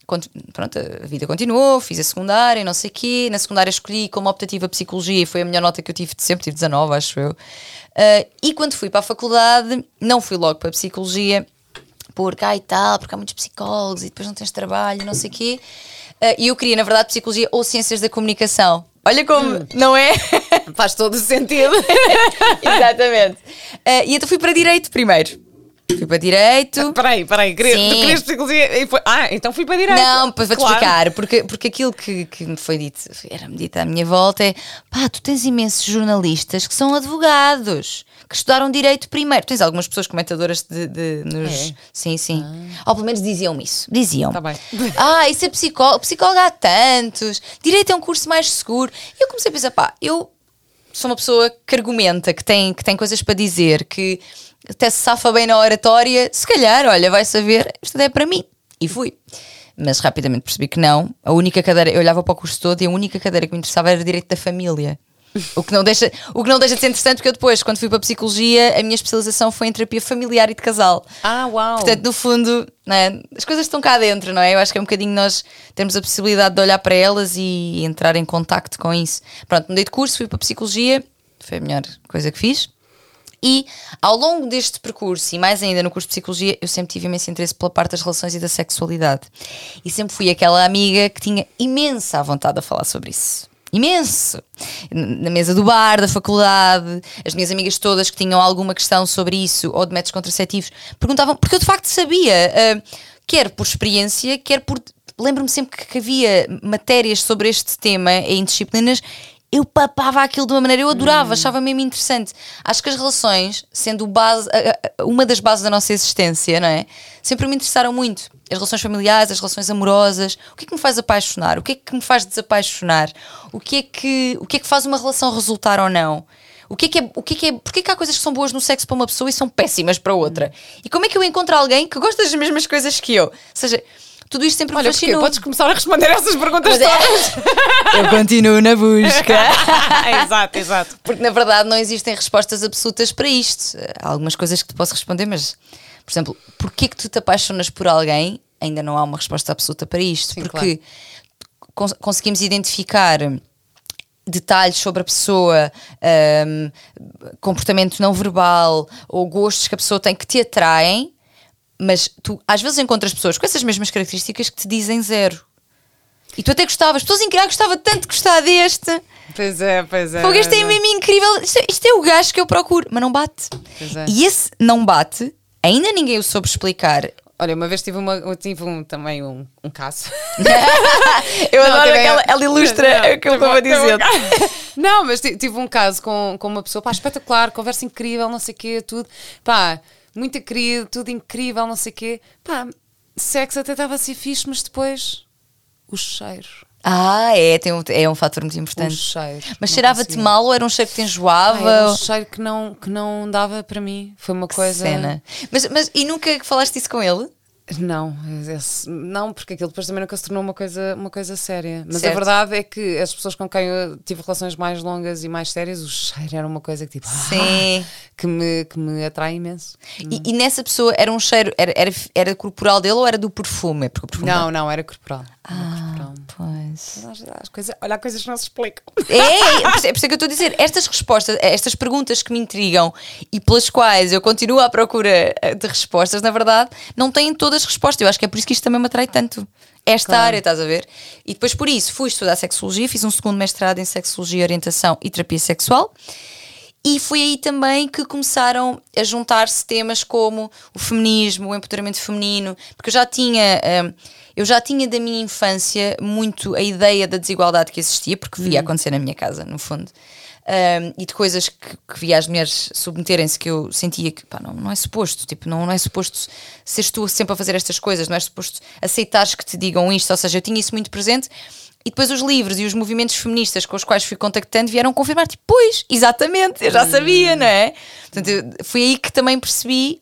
pronto, a vida continuou, fiz a secundária, não sei o quê. Na secundária escolhi como optativa Psicologia e foi a melhor nota que eu tive de sempre, tive 19, acho eu. Uh, e quando fui para a faculdade, não fui logo para a Psicologia, porque, ai tal, porque há muitos psicólogos e depois não tens trabalho, não sei o quê. Uh, e eu queria, na verdade, Psicologia ou Ciências da Comunicação. Olha como, hum. não é? Faz todo o sentido. Exatamente. Uh, e então fui para Direito primeiro. Fui para Direito. Peraí, peraí, queria, tu querias psicologia e foi. Ah, então fui para Direito. Não, vou-te claro. explicar, porque, porque aquilo que, que me foi dito, era-me dito à minha volta é pá, tu tens imensos jornalistas que são advogados, que estudaram Direito primeiro. Tens algumas pessoas comentadoras de, de nos. É. Sim, sim. Ah. Ou pelo menos diziam-me isso. Diziam. Tá bem. Ah, isso é psicólogo, psicólogo há tantos, Direito é um curso mais seguro. E eu comecei a pensar, pá, eu sou uma pessoa que argumenta, que tem, que tem coisas para dizer, que até se safa bem na oratória, se calhar, olha, vai saber, isto é para mim. E fui. Mas rapidamente percebi que não. A única cadeira, eu olhava para o curso todo e a única cadeira que me interessava era direito da família. O que, não deixa, o que não deixa de ser interessante, porque eu depois, quando fui para a psicologia, a minha especialização foi em terapia familiar e de casal. Ah, uau! Portanto, no fundo, é? as coisas estão cá dentro, não é? Eu acho que é um bocadinho nós temos a possibilidade de olhar para elas e entrar em contacto com isso. Pronto, mudei de curso, fui para a psicologia, foi a melhor coisa que fiz. E ao longo deste percurso, e mais ainda no curso de Psicologia, eu sempre tive imenso interesse pela parte das relações e da sexualidade. E sempre fui aquela amiga que tinha imensa vontade de falar sobre isso. Imenso! Na mesa do bar, da faculdade, as minhas amigas todas que tinham alguma questão sobre isso ou de métodos contraceptivos perguntavam, porque eu de facto sabia, uh, quer por experiência, quer por. Lembro-me sempre que havia matérias sobre este tema em disciplinas eu papava aquilo de uma maneira, eu adorava, hum. achava mesmo interessante. Acho que as relações, sendo base, uma das bases da nossa existência, não é? Sempre me interessaram muito. As relações familiares, as relações amorosas. O que é que me faz apaixonar? O que é que me faz desapaixonar? O que é que, o que, é que faz uma relação resultar ou não? O que é que é, o que é que é, porque é que há coisas que são boas no sexo para uma pessoa e são péssimas para outra? E como é que eu encontro alguém que gosta das mesmas coisas que eu? Ou seja, tudo isto sempre Olha, me fascinou. Podes começar a responder essas perguntas é. todas. Eu continuo na busca. exato, exato. Porque na verdade não existem respostas absolutas para isto. Há algumas coisas que te posso responder, mas, por exemplo, porquê que tu te apaixonas por alguém? Ainda não há uma resposta absoluta para isto. Sim, porque claro. conseguimos identificar detalhes sobre a pessoa, um, comportamento não verbal ou gostos que a pessoa tem que te atraem mas tu às vezes encontras pessoas com essas mesmas características que te dizem zero. E tu até gostavas, pessoas incríveis, gostava tanto de gostar deste. Pois é, pois é. Porque este é mesmo incrível. Isto é, isto é, o gajo que eu procuro, mas não bate. É. E esse não bate, ainda ninguém o soube explicar. Olha, uma vez tive, uma, eu tive um, também um, um caso. eu não, adoro aquela, ela ilustra o que eu vou dizer. não, mas tive um caso com, com uma pessoa, pá, espetacular, conversa incrível, não sei o quê, tudo. Pá, muito querido, tudo incrível, não sei o quê. Pá, sexo até estava a ser fixe, mas depois o cheiro. Ah, é, tem um, é um fator muito O importante. cheiro. Mas cheirava-te mal ou era um cheiro que te Ah, enjoava? era um cheiro que não, que não dava para mim. Foi uma coisa. Cena. Mas, mas, e nunca falaste isso com ele? Não, esse- não, porque aquilo depois também nunca se tornou uma coisa, uma coisa séria. Mas Certo. a verdade é que as pessoas com quem eu tive relações mais longas e mais sérias, o cheiro era uma coisa que tipo. Sim. que, me, que me atrai imenso. E, e nessa pessoa era um cheiro, era, era, era corporal dele ou era do perfume? Porque o perfume Não, não, era corporal. Ah, pois. As- as coisas, olha, há coisas que não se explicam. É, é, por isso que eu estou a dizer, estas respostas, estas perguntas que me intrigam e pelas quais eu continuo à procura eh, de respostas, na verdade, não têm todas respostas. Eu acho que é por isso que isto também me atrai tanto. Esta Claro. área, estás a ver? E depois por isso fui estudar sexologia, fiz um segundo mestrado em sexologia, orientação e terapia sexual. E foi aí também que começaram a juntar-se temas como o feminismo, o empoderamento feminino, porque eu já tinha, hum, eu já tinha da minha infância muito a ideia da desigualdade que existia, porque via acontecer na minha casa, no fundo. Hum, e de coisas que, que via as mulheres submeterem-se que eu sentia que pá, não, não é suposto, tipo, não, não é suposto seres tu sempre a fazer estas coisas, não é suposto aceitares que te digam isto, ou seja, eu tinha isso muito presente e depois os livros e os movimentos feministas com os quais fui contactando vieram confirmar, tipo, pois, exatamente, eu já sabia, não é? Portanto, foi aí que também percebi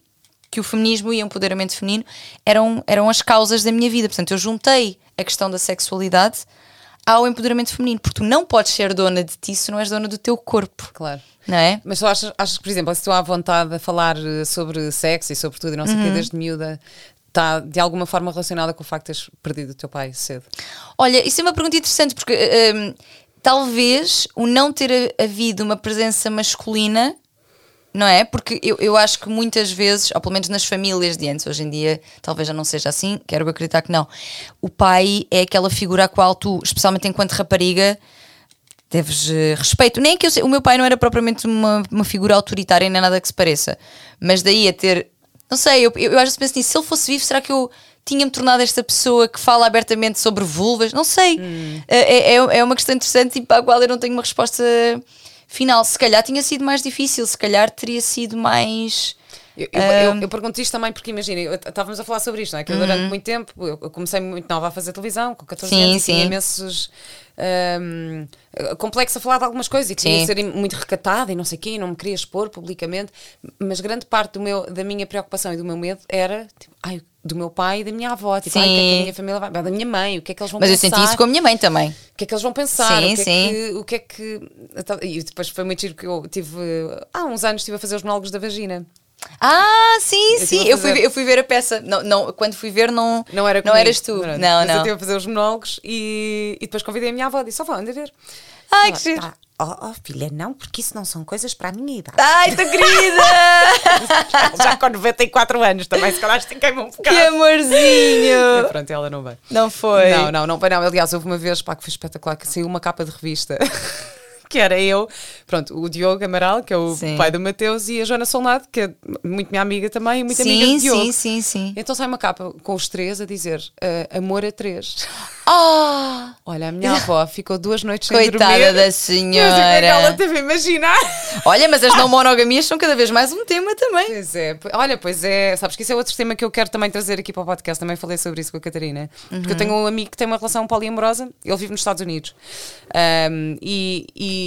que o feminismo e o empoderamento feminino eram, eram as causas da minha vida. Portanto, eu juntei a questão da sexualidade ao empoderamento feminino, porque tu não podes ser dona de ti se não és dona do teu corpo, Claro. não é? Mas tu achas, achas que, por exemplo, se estou à vontade a falar sobre sexo e sobre tudo e não sei o Uhum. quê desde miúda, está de alguma forma relacionada com o facto de teres perdido o teu pai cedo? Olha, isso é uma pergunta interessante porque eh, hum, talvez o não ter ha- havido uma presença masculina, não é? Porque eu, eu acho que muitas vezes, ou pelo menos nas famílias de antes, hoje em dia talvez já não seja assim, quero acreditar que não. O pai é aquela figura a qual tu, especialmente enquanto rapariga, deves eh, respeito. Nem que eu o meu pai não era propriamente uma, uma figura autoritária nem nada que se pareça, mas daí a ter, não sei, eu, eu, eu às vezes penso nisso, se ele fosse vivo, será que eu tinha-me tornado esta pessoa que fala abertamente sobre vulvas? Não sei. É, é, é uma questão interessante e para a qual eu não tenho uma resposta final. Se calhar tinha sido mais difícil, se calhar teria sido mais. Eu, eu, eu- eu pergunto isto também porque imagina, eu- estávamos a falar sobre isto, não é? Que eu durante muito tempo, eu, eu comecei muito nova a fazer televisão, com 14 Uhum. Sim, anos, e tinha sim. imensos hum, complexos a falar de algumas coisas e queria Sim. ser muito recatada e não sei o quê, e não me queria expor publicamente, mas grande parte do meu, da minha preocupação e do meu medo era tipo, ai, do meu pai e da minha avó, tipo, ai, o que é que Sim. a minha família vai, da minha mãe, o que é que eles vão Mas eu pensar? senti isso com a minha mãe também. O que é que eles vão pensar? Sim, o, que sim. É que, o que é que. E depois foi muito giro que eu tive. Há uns anos estive a fazer os monólogos da vagina. Ah, sim, Eu sim. Eu fui, eu fui ver a peça. Não, não, quando fui ver, não, Não era não eras tu. era. Não, Mas eu não. estive a fazer os monólogos e, e depois convidei a minha avó e disse: Só vou, anda a ver. Ai, Ela, que giro. "Ah, Oh, oh, filha, não, porque isso não são coisas para a minha idade. Ai, tua querida! Já com 94 anos também, se calhar estiquei-me um que bocado. E amorzinho! pronto, ela não veio. Não foi? Não, não, não, não. Aliás, houve uma vez pá, que foi espetacular que saiu uma capa de revista. Que era eu, pronto, o Diogo Amaral, que é o Sim. pai do Mateus, e a Joana Solnado, que é muito minha amiga também, e muito amiga Sim, de Diogo. sim, sim, sim. Então sai uma capa com os três a dizer eh, amor a três. Ah! Olha, a minha avó ficou duas noites sem Coitada dormir. da é que senhora. ela teve a imaginar. Olha, mas as não monogamias são cada vez mais um tema também. Pois é, olha, pois é, sabes que isso é outro tema que eu quero também trazer aqui para o podcast. Também falei sobre isso com a Catarina. Porque eu tenho um amigo que tem uma relação poliamorosa, ele vive nos Estados Unidos Ahm, e, e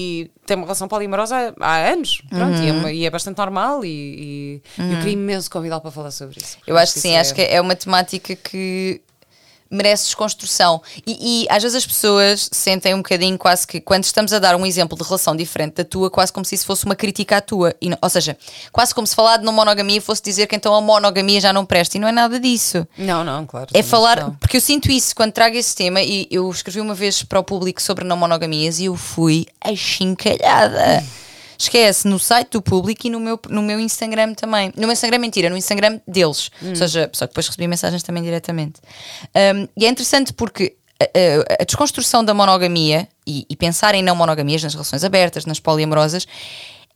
tem uma relação poliamorosa há, há anos, pronto, e, é uma- e é bastante normal. E, e eu queria imenso convidá-lo para falar sobre isso. Eu acho que sim, acho que é uma temática que merece desconstrução. E, e às vezes as pessoas sentem um bocadinho quase que quando estamos a dar um exemplo de relação diferente da tua, quase como se isso fosse uma crítica à tua. E ou seja, quase como se falar de não monogamia fosse dizer que então a monogamia já não presta. E não é nada disso. Não, não, claro. É falar, não. porque eu sinto isso quando trago esse tema e eu escrevi uma vez para o público sobre não monogamias e eu fui achincalhada. Esquece, no site do público e no meu, no meu Instagram também. No meu Instagram, mentira, no Instagram deles. Ou seja, só que depois recebi mensagens também diretamente. Um, e é interessante porque a, a- a desconstrução da monogamia e, e pensar em não monogamias nas relações abertas, nas poliamorosas,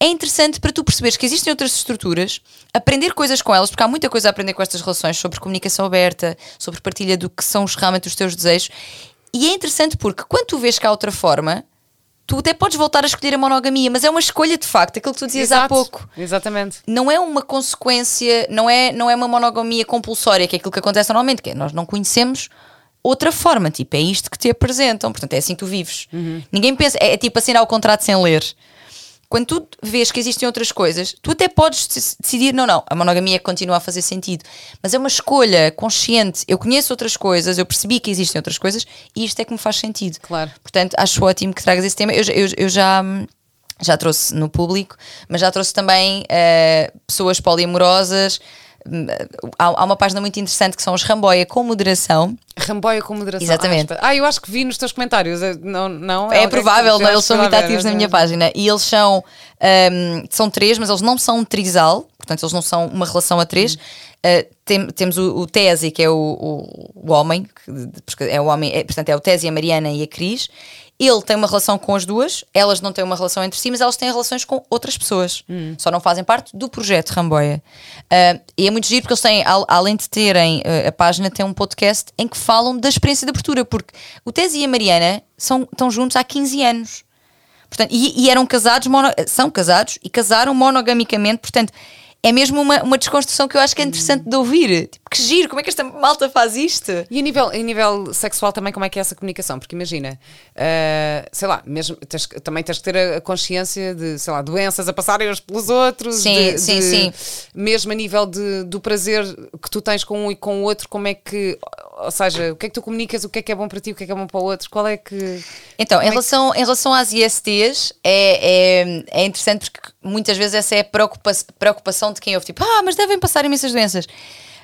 é interessante para tu perceberes que existem outras estruturas, aprender coisas com elas, porque há muita coisa a aprender com estas relações sobre comunicação aberta, sobre partilha do que são os- realmente os teus desejos. E é interessante porque quando tu vês que há outra forma, tu até podes voltar a escolher a monogamia, mas é uma escolha de facto, aquilo que tu dizias há Exato, pouco. Exatamente. Não é uma consequência, não é, não é uma monogamia compulsória, que é aquilo que acontece normalmente, que é, nós não conhecemos outra forma, tipo, é isto que te apresentam, portanto é assim que tu vives. Ninguém pensa, é, é tipo assinar o contrato sem ler. Quando tu vês que existem outras coisas, tu até podes dec- decidir, não, não, a monogamia continua a fazer sentido, mas é uma escolha consciente. Eu conheço outras coisas, eu percebi que existem outras coisas e isto é que me faz sentido. Claro. Portanto, acho ótimo que tragas esse tema. Eu, já- eu- eu já, já trouxe no público, mas já trouxe também eh, pessoas poliamorosas. Há, uma página muito interessante que são os Ramboia com moderação. Ramboia com moderação. Exatamente. Ah, eu acho que vi nos teus comentários. Eh, Não, não É alguém provável, que- não, eles são muito ativos na é, minha é. página. E eles são, hum, são três, mas eles não são um trisal, portanto, eles não são uma relação a três. Uh, tem- temos o, o Tese, que é o, o, o homem, que- porque é o homem, é, portanto, é o Tese, a Mariana e a Cris. Ele tem uma relação com as duas, elas não têm uma relação entre si, mas elas têm relações com outras pessoas. Só não fazem parte do projeto Ramboia. Uh, e é muito giro porque eles têm, al- além de terem uh, a página, têm um podcast em que falam da experiência de abertura, porque o Tese e a Mariana são, estão juntos há 15 anos. Portanto, e, e eram casados, mono- são casados e casaram monogamicamente, portanto, é mesmo uma, uma desconstrução que eu acho que é interessante de ouvir. Tipo, que giro, como é que esta malta faz isto? E a nível, a nível sexual também, como é que é essa comunicação? Porque imagina, ah, sei lá, mesmo, tens também tens que ter a, a consciência de, sei lá, doenças a passarem uns pelos outros. Sim, de- sim, de- sim. Mesmo a nível de, do prazer que tu tens com um e com o outro, como é que, ou seja, o que é que tu comunicas, o que é que é bom para ti, o que é que é bom para o outro, qual é que. Então, em é que- relação, em relação às ISTs, é, é, é interessante porque muitas vezes essa é a preocupa preocupação de quem ouve, tipo, ah, mas devem passar imensas doenças.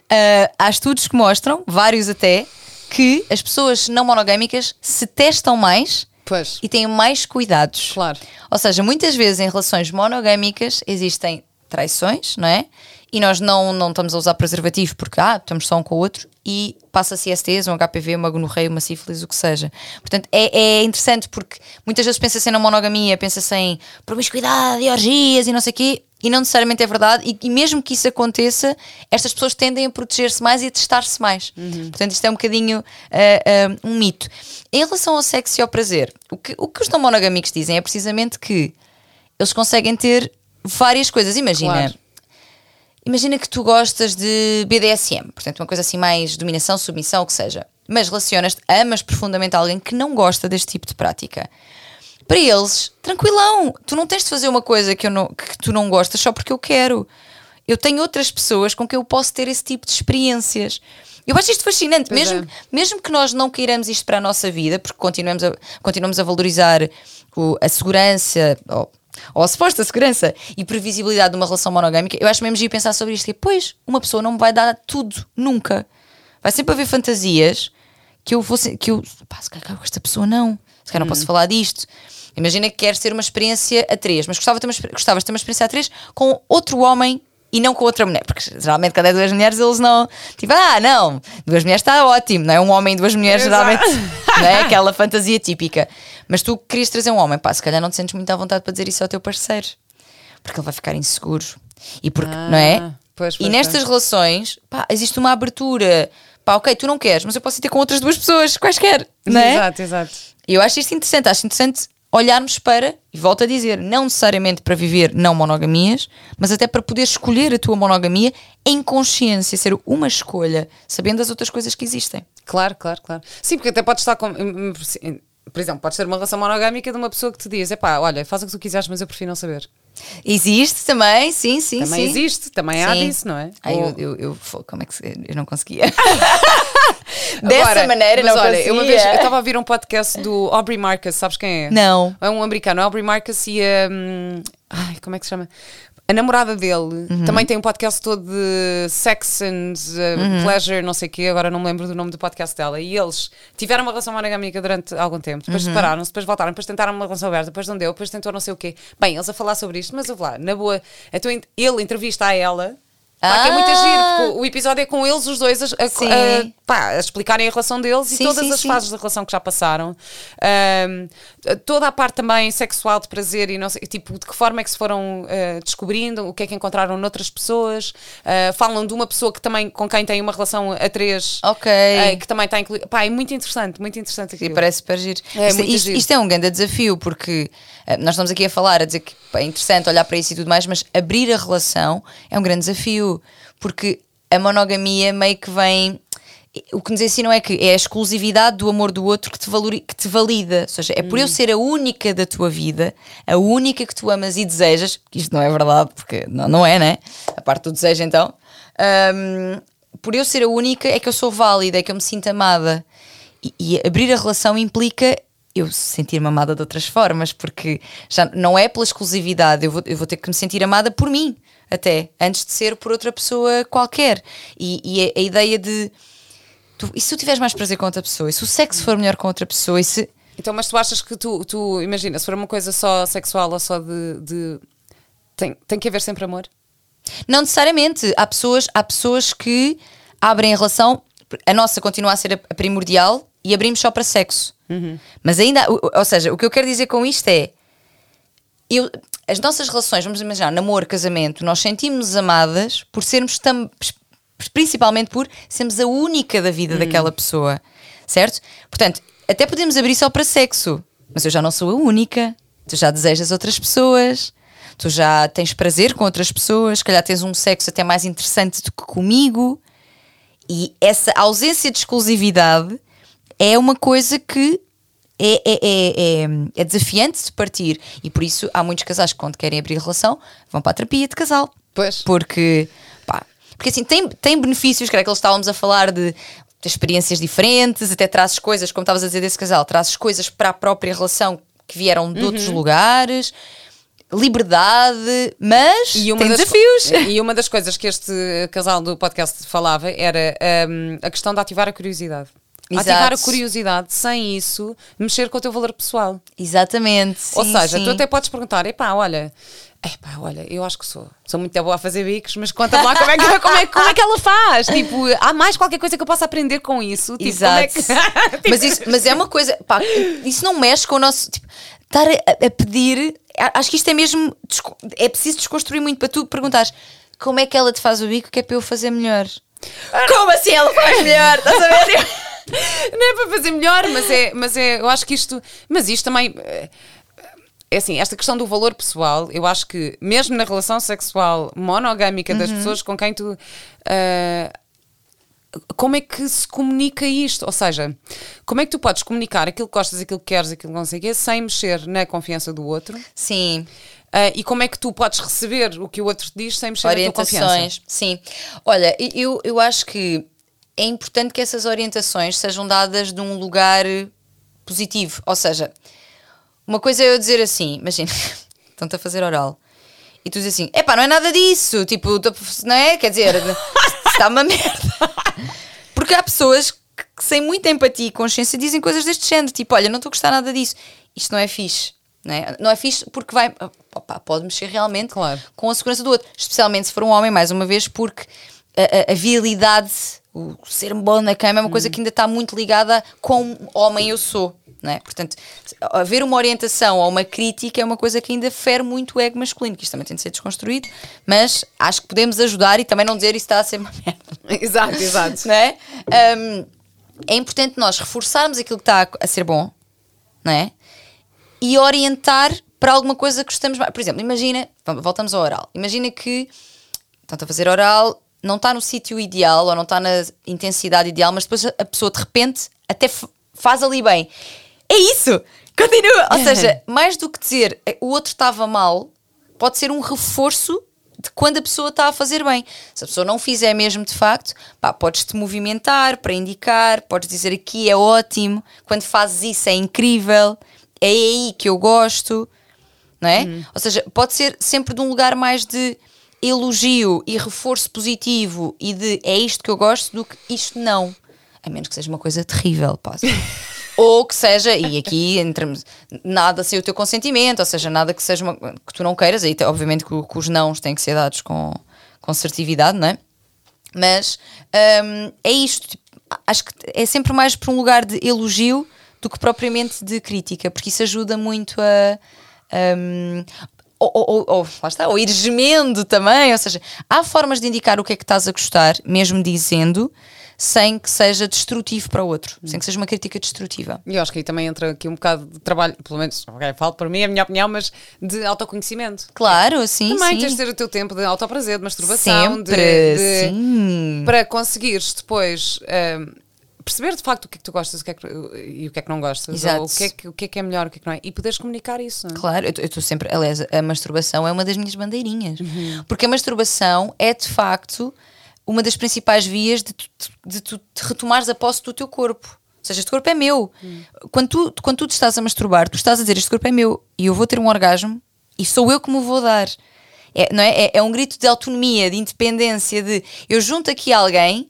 Ah, há estudos que mostram, vários até, que as pessoas não monogâmicas se testam mais Pois, e têm mais cuidados. Claro. Ou seja, muitas vezes em relações monogâmicas existem traições, não é? E nós não, não estamos a usar preservativo porque ah, estamos só um com o outro e passa-se ISTs, um HPV, uma gonorreia, uma sífilis, o que seja. Portanto, é, é interessante porque muitas vezes pensa-se na monogamia, pensa-se em promiscuidade e orgias e não sei o quê, e não necessariamente é verdade. E, e mesmo que isso aconteça, estas pessoas tendem a proteger-se mais e a testar-se mais. Portanto, isto é um bocadinho ah, ah, um mito. Em relação ao sexo e ao prazer, o que, o que os não monogâmicos dizem é precisamente que eles conseguem ter várias coisas. Imagina. Claro. Imagina que tu gostas de BDSM, portanto, uma coisa assim mais dominação, submissão, o que seja. Mas relacionas-te, amas profundamente alguém que não gosta deste tipo de prática. Para eles, tranquilão, tu não tens de fazer uma coisa que, eu não, que tu não gostas só porque eu quero. Eu tenho outras pessoas com quem eu posso ter esse tipo de experiências. Eu acho isto fascinante, Pois mesmo, é. mesmo que nós não queiramos isto para a nossa vida, porque continuamos a, continuamos a valorizar o- a segurança, ou, ou a suposta segurança e previsibilidade de uma relação monogâmica, eu acho mesmo giro pensar sobre isto, que pois, uma pessoa não me vai dar tudo, nunca. Vai sempre haver fantasias que eu vou se- que eu, pá, se calhar com esta pessoa não, se calhar não posso falar disto. Imagina que queres ter uma experiência a três, mas gostava de ter uma, gostavas de ter uma experiência a três com outro homem e não com outra mulher, porque geralmente quando é duas mulheres eles não, tipo, ah, não, duas mulheres está ótimo, não é? Um homem e duas mulheres Exato. geralmente, não é? Aquela fantasia típica. Mas tu querias trazer um homem, pá, se calhar não te sentes muito à vontade para dizer isso ao teu parceiro, porque ele vai ficar inseguro. E porque, não é? Ah, pois, e pois, nestas pois. relações, pá, existe uma abertura. Pá, ok, tu não queres, mas eu posso ir ter com outras duas pessoas, quaisquer, não é? Exato, exato. E eu acho isto interessante, acho interessante olharmos para, e volto a dizer, não necessariamente para viver não monogamias, mas até para poder escolher a tua monogamia em consciência, ser uma escolha, sabendo as outras coisas que existem. Claro, claro, claro. Sim, porque até pode estar com. Por exemplo, podes ter uma relação monogâmica de uma pessoa que te diz: epá, olha, faz o que tu quiseres, mas eu prefiro não saber. Existe também, sim, sim, Também sim. existe, também há Sim. disso, não é? Ai, Ou- eu, eu, eu- como é que eu não conseguia. Dessa Agora, maneira mas não olha, conseguia. eu uma vez eu estava a ouvir um podcast do Aubrey Marcus, sabes quem é? Não. É um americano, Aubrey Marcus e a. hum, ai, como é que se chama? A namorada dele Uhum. também tem um podcast todo de sex and uh, Uhum. pleasure, não sei o quê, agora não me lembro do nome do podcast dela. E eles tiveram uma relação monogâmica durante algum tempo, Uhum. depois separaram-se, depois voltaram, depois tentaram uma relação aberta, depois não deu, depois tentou não sei o quê. Bem, eles a falar sobre isto, mas eu lá, na boa, então ele entrevista a ela Pá, que é muito Ah! giro, porque o episódio é com eles, os dois, a, a- a- pá, a explicarem a relação deles e Sim, todas sim, as sim. fases da relação que já passaram. Ahm, toda a parte também sexual de prazer e não sei, tipo, de que forma é que se foram ah, descobrindo, o que é que encontraram noutras pessoas. Ah, falam de uma pessoa que também, com quem tem uma relação a três. Ok. ah, que também está incluída. Pá, é muito interessante, muito interessante aquilo. parece super giro. É isto, muito isto- giro. isto é um grande desafio, porque nós estamos aqui a falar, a dizer que é interessante olhar para isso e tudo mais, mas abrir a relação é um grande desafio, porque a monogamia meio que vem. O que nos ensinam é que é a exclusividade do amor do outro que te, valori, que te valida. Ou seja, é por Hum. eu ser a única da tua vida, a única que tu amas e desejas, que isto não é verdade, porque não, não é, né? A parte do desejo, então. Ahm, por eu ser a única é que eu sou válida, é que eu me sinto amada. E, e abrir a relação implica eu sentir-me amada de outras formas, porque já não é pela exclusividade, eu vou, eu vou ter que me sentir amada por mim, até, antes de ser por outra pessoa qualquer. E, e a, a ideia de. Tu, e se tu tiveres mais prazer com outra pessoa? E se o sexo for melhor com outra pessoa? E se. Então, mas tu achas que tu, tu imagina, se for uma coisa só sexual ou só de. de- tem, tem que haver sempre amor? Não necessariamente. Há pessoas, há pessoas que abrem a relação, a nossa continua a ser a, a primordial e abrimos só para sexo. Mas ainda, ou seja, o que eu quero dizer com isto é. Eu, as nossas relações, vamos imaginar, namoro, casamento, nós sentimos amadas por sermos tam, principalmente por sermos a única da vida daquela pessoa, certo? Portanto, até podemos abrir só para sexo, mas eu já não sou a única. Tu já desejas outras pessoas, tu já tens prazer com outras pessoas, se calhar tens um sexo até mais interessante do que comigo. E essa ausência de exclusividade é uma coisa que é, é, é, é, é desafiante de partir. E por isso há muitos casais que, quando querem abrir relação, vão para a terapia de casal. Pois. Porque, pá, porque assim, tem, tem benefícios, que era que eles estávamos a falar de, de experiências diferentes, até trazes coisas, como estavas a dizer desse casal, trazes coisas para a própria relação que vieram de outros lugares, liberdade, mas tem das, desafios. E uma das coisas que este casal do podcast falava era hum, a questão de ativar a curiosidade. Exato. Ativar a curiosidade, sem isso, mexer com o teu valor pessoal. Exatamente. Ou sim, seja, sim. tu até podes perguntar: epá, olha, epá, olha, eu acho que sou, sou muito boa a fazer bicos, mas conta lá como é, que, como, é, como é que ela faz. Tipo, há mais qualquer coisa que eu possa aprender com isso. Tipo, é Exato. que- mas, isso, mas é uma coisa, pá, isso não mexe com o nosso. Tipo, estar a, a pedir. Acho que isto é mesmo. É preciso desconstruir muito para tu perguntares como é que ela te faz o bico que é para eu fazer melhor. Como assim ela faz melhor? Estás a ver? não é para fazer melhor, mas é, mas é, eu acho que isto, mas isto também eh, é assim, esta questão do valor pessoal, eu acho que mesmo na relação sexual monogâmica das pessoas com quem tu eh, como é que se comunica isto? Ou seja, como é que tu podes comunicar aquilo que gostas, aquilo que queres, aquilo que não sei o quê, sem mexer na confiança do outro? Sim. Eh, e como é que tu podes receber o que o outro te diz sem mexer na tua confiança? Sim. Olha, eu, eu acho que é importante que essas orientações sejam dadas de um lugar positivo. Ou seja, uma coisa é eu dizer assim, imagina, estão-te a fazer oral. E tu dizes assim, epá, não é nada disso, tipo, não é? Quer dizer, está uma merda. Porque há pessoas que, sem muita empatia e consciência dizem coisas deste género, tipo, olha, não estou a gostar nada disso. Isto não é fixe. Não é? não é fixe porque vai, opá, pode mexer realmente Claro. com a segurança do outro. Especialmente se for um homem, mais uma vez, porque a, a, a virilidade, o ser bom na cama é uma coisa que ainda está muito ligada com homem eu sou. Não é? Portanto, haver uma orientação ou uma crítica é uma coisa que ainda fere muito o ego masculino, que isto também tem de ser desconstruído, mas acho que podemos ajudar e também não dizer isso está a ser uma merda. Exato, exato. Não é? Um, é importante nós reforçarmos aquilo que está a, ser bom, não é? E orientar para alguma coisa que gostamos mais. Por exemplo, imagina, voltamos ao oral. Imagina que estão a fazer oral, não está no sítio ideal ou não está na intensidade ideal, mas depois a pessoa de repente até faz ali bem. É isso! Continua! Ou seja, mais do que dizer "Eh, o outro estava mal, pode ser um reforço de quando a pessoa está a fazer bem. Se a pessoa não fizer mesmo de facto, pá, podes-te movimentar para indicar, podes dizer aqui é ótimo, quando fazes isso é incrível, é aí que eu gosto, não é? Ou seja, pode ser sempre de um lugar mais de elogio e reforço positivo e de é isto que eu gosto do que isto não. A menos que seja uma coisa terrível, pá. Ou que seja, e aqui entramos, nada sem o teu consentimento, ou seja, nada que seja uma, que tu não queiras, aí te- obviamente que, que os nãos têm que ser dados com, com assertividade, não é? Mas hum, é isto. tipo, acho que é sempre mais por um lugar de elogio do que propriamente de crítica, porque isso ajuda muito a. hum, ou, ou, ou- lá está, ou ir gemendo também, ou seja, há formas de indicar o que é que estás a gostar, mesmo dizendo, sem que seja destrutivo para o outro, sem que seja uma crítica destrutiva. E eu acho que aí também entra aqui um bocado de trabalho, pelo menos, ok, falo para mim, é a minha opinião, mas de autoconhecimento. Claro, sim, Também sim. tens de ter o teu tempo de autoprazer, de masturbação, de, Sempre, de- sim. para conseguires depois ahm, perceber de facto o que é que tu gostas o que é que- e o que é que não gostas, Exato. ou o que, é que, o que é que é melhor, o que é que não é, e poderes comunicar isso. não é? Claro, eu estou sempre. Aliás, a masturbação é uma das minhas bandeirinhas. Uhum. Porque a masturbação é de facto uma das principais vias de tu, de tu te retomares a posse do teu corpo. Ou seja, este corpo é meu. Hum. Quando, tu, quando tu te estás a masturbar, tu estás a dizer este corpo é meu e eu vou ter um orgasmo e sou eu que me vou dar. É, não é? é, é um grito de autonomia, de independência, de eu junto aqui alguém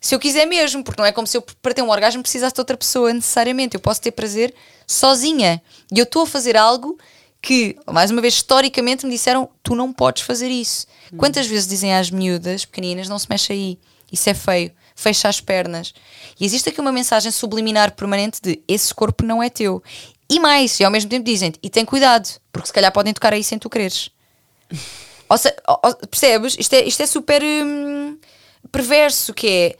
se eu quiser mesmo, porque não é como se eu para ter um orgasmo precisasse de outra pessoa necessariamente. Eu posso ter prazer sozinha. E eu estou a fazer algo que, mais uma vez, historicamente me disseram: tu não podes fazer isso. Quantas vezes dizem às miúdas pequeninas: não se mexe aí, isso é feio, fecha as pernas. E existe aqui uma mensagem subliminar permanente de esse corpo não é teu. E mais, e ao mesmo tempo dizem e tem cuidado, porque se calhar podem tocar aí sem tu quereres. Ou se- ou- percebes? Isto é, isto é super hum, perverso, que é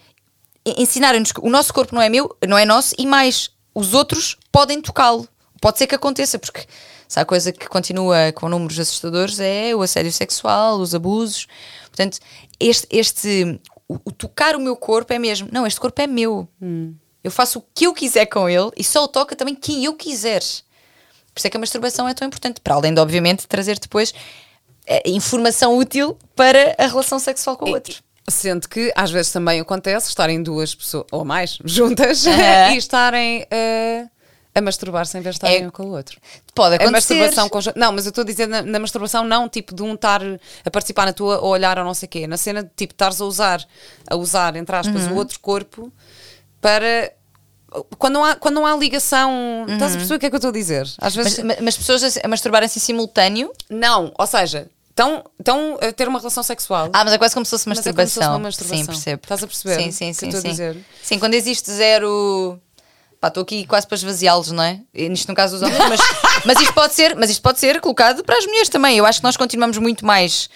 e- ensinarem-nos que o nosso corpo não é meu, não é nosso, e mais, os outros podem tocá-lo. Pode ser que aconteça, porque se há coisa que continua com números assustadores é o assédio sexual, os abusos. Portanto, este, este o, o tocar o meu corpo é mesmo, não, este corpo é meu. Eu faço o que eu quiser com ele e só o toca também quem eu quiser. Por isso é que a masturbação é tão importante, para além de, obviamente, trazer depois eh, informação útil para a relação sexual com o outro. Sendo que às vezes também acontece estarem duas pessoas ou mais juntas Aham. e estarem eh, a masturbar-se em vez de estarem É- um com o outro. Pode A acontecer. masturbação conjunta. Não, mas eu estou a dizer na, na masturbação, não tipo de um estar a participar na tua ou olhar ou não sei o quê. Na cena de tipo estares a usar, a usar, entre aspas, Uhum. o outro corpo para. Quando não há, quando não há ligação. Estás a perceber o que é que eu estou a dizer? Às vezes. Uhum. Mas, mas- pessoas a, a masturbarem-se em simultâneo. Não, ou seja, estão, estão a ter uma relação sexual. Ah, mas é quase como se fosse Mas é como se fosse masturbação. uma masturbação. Sim, percebo. Estás a perceber Sim, sim, sim. sim. dizer? Sim, quando existe zero. Pá, estou aqui quase para esvaziá-los, não é? Nisto no caso dos homens, mas, mas, isto pode ser, mas isto pode ser colocado para as mulheres também. Eu acho que nós continuamos muito mais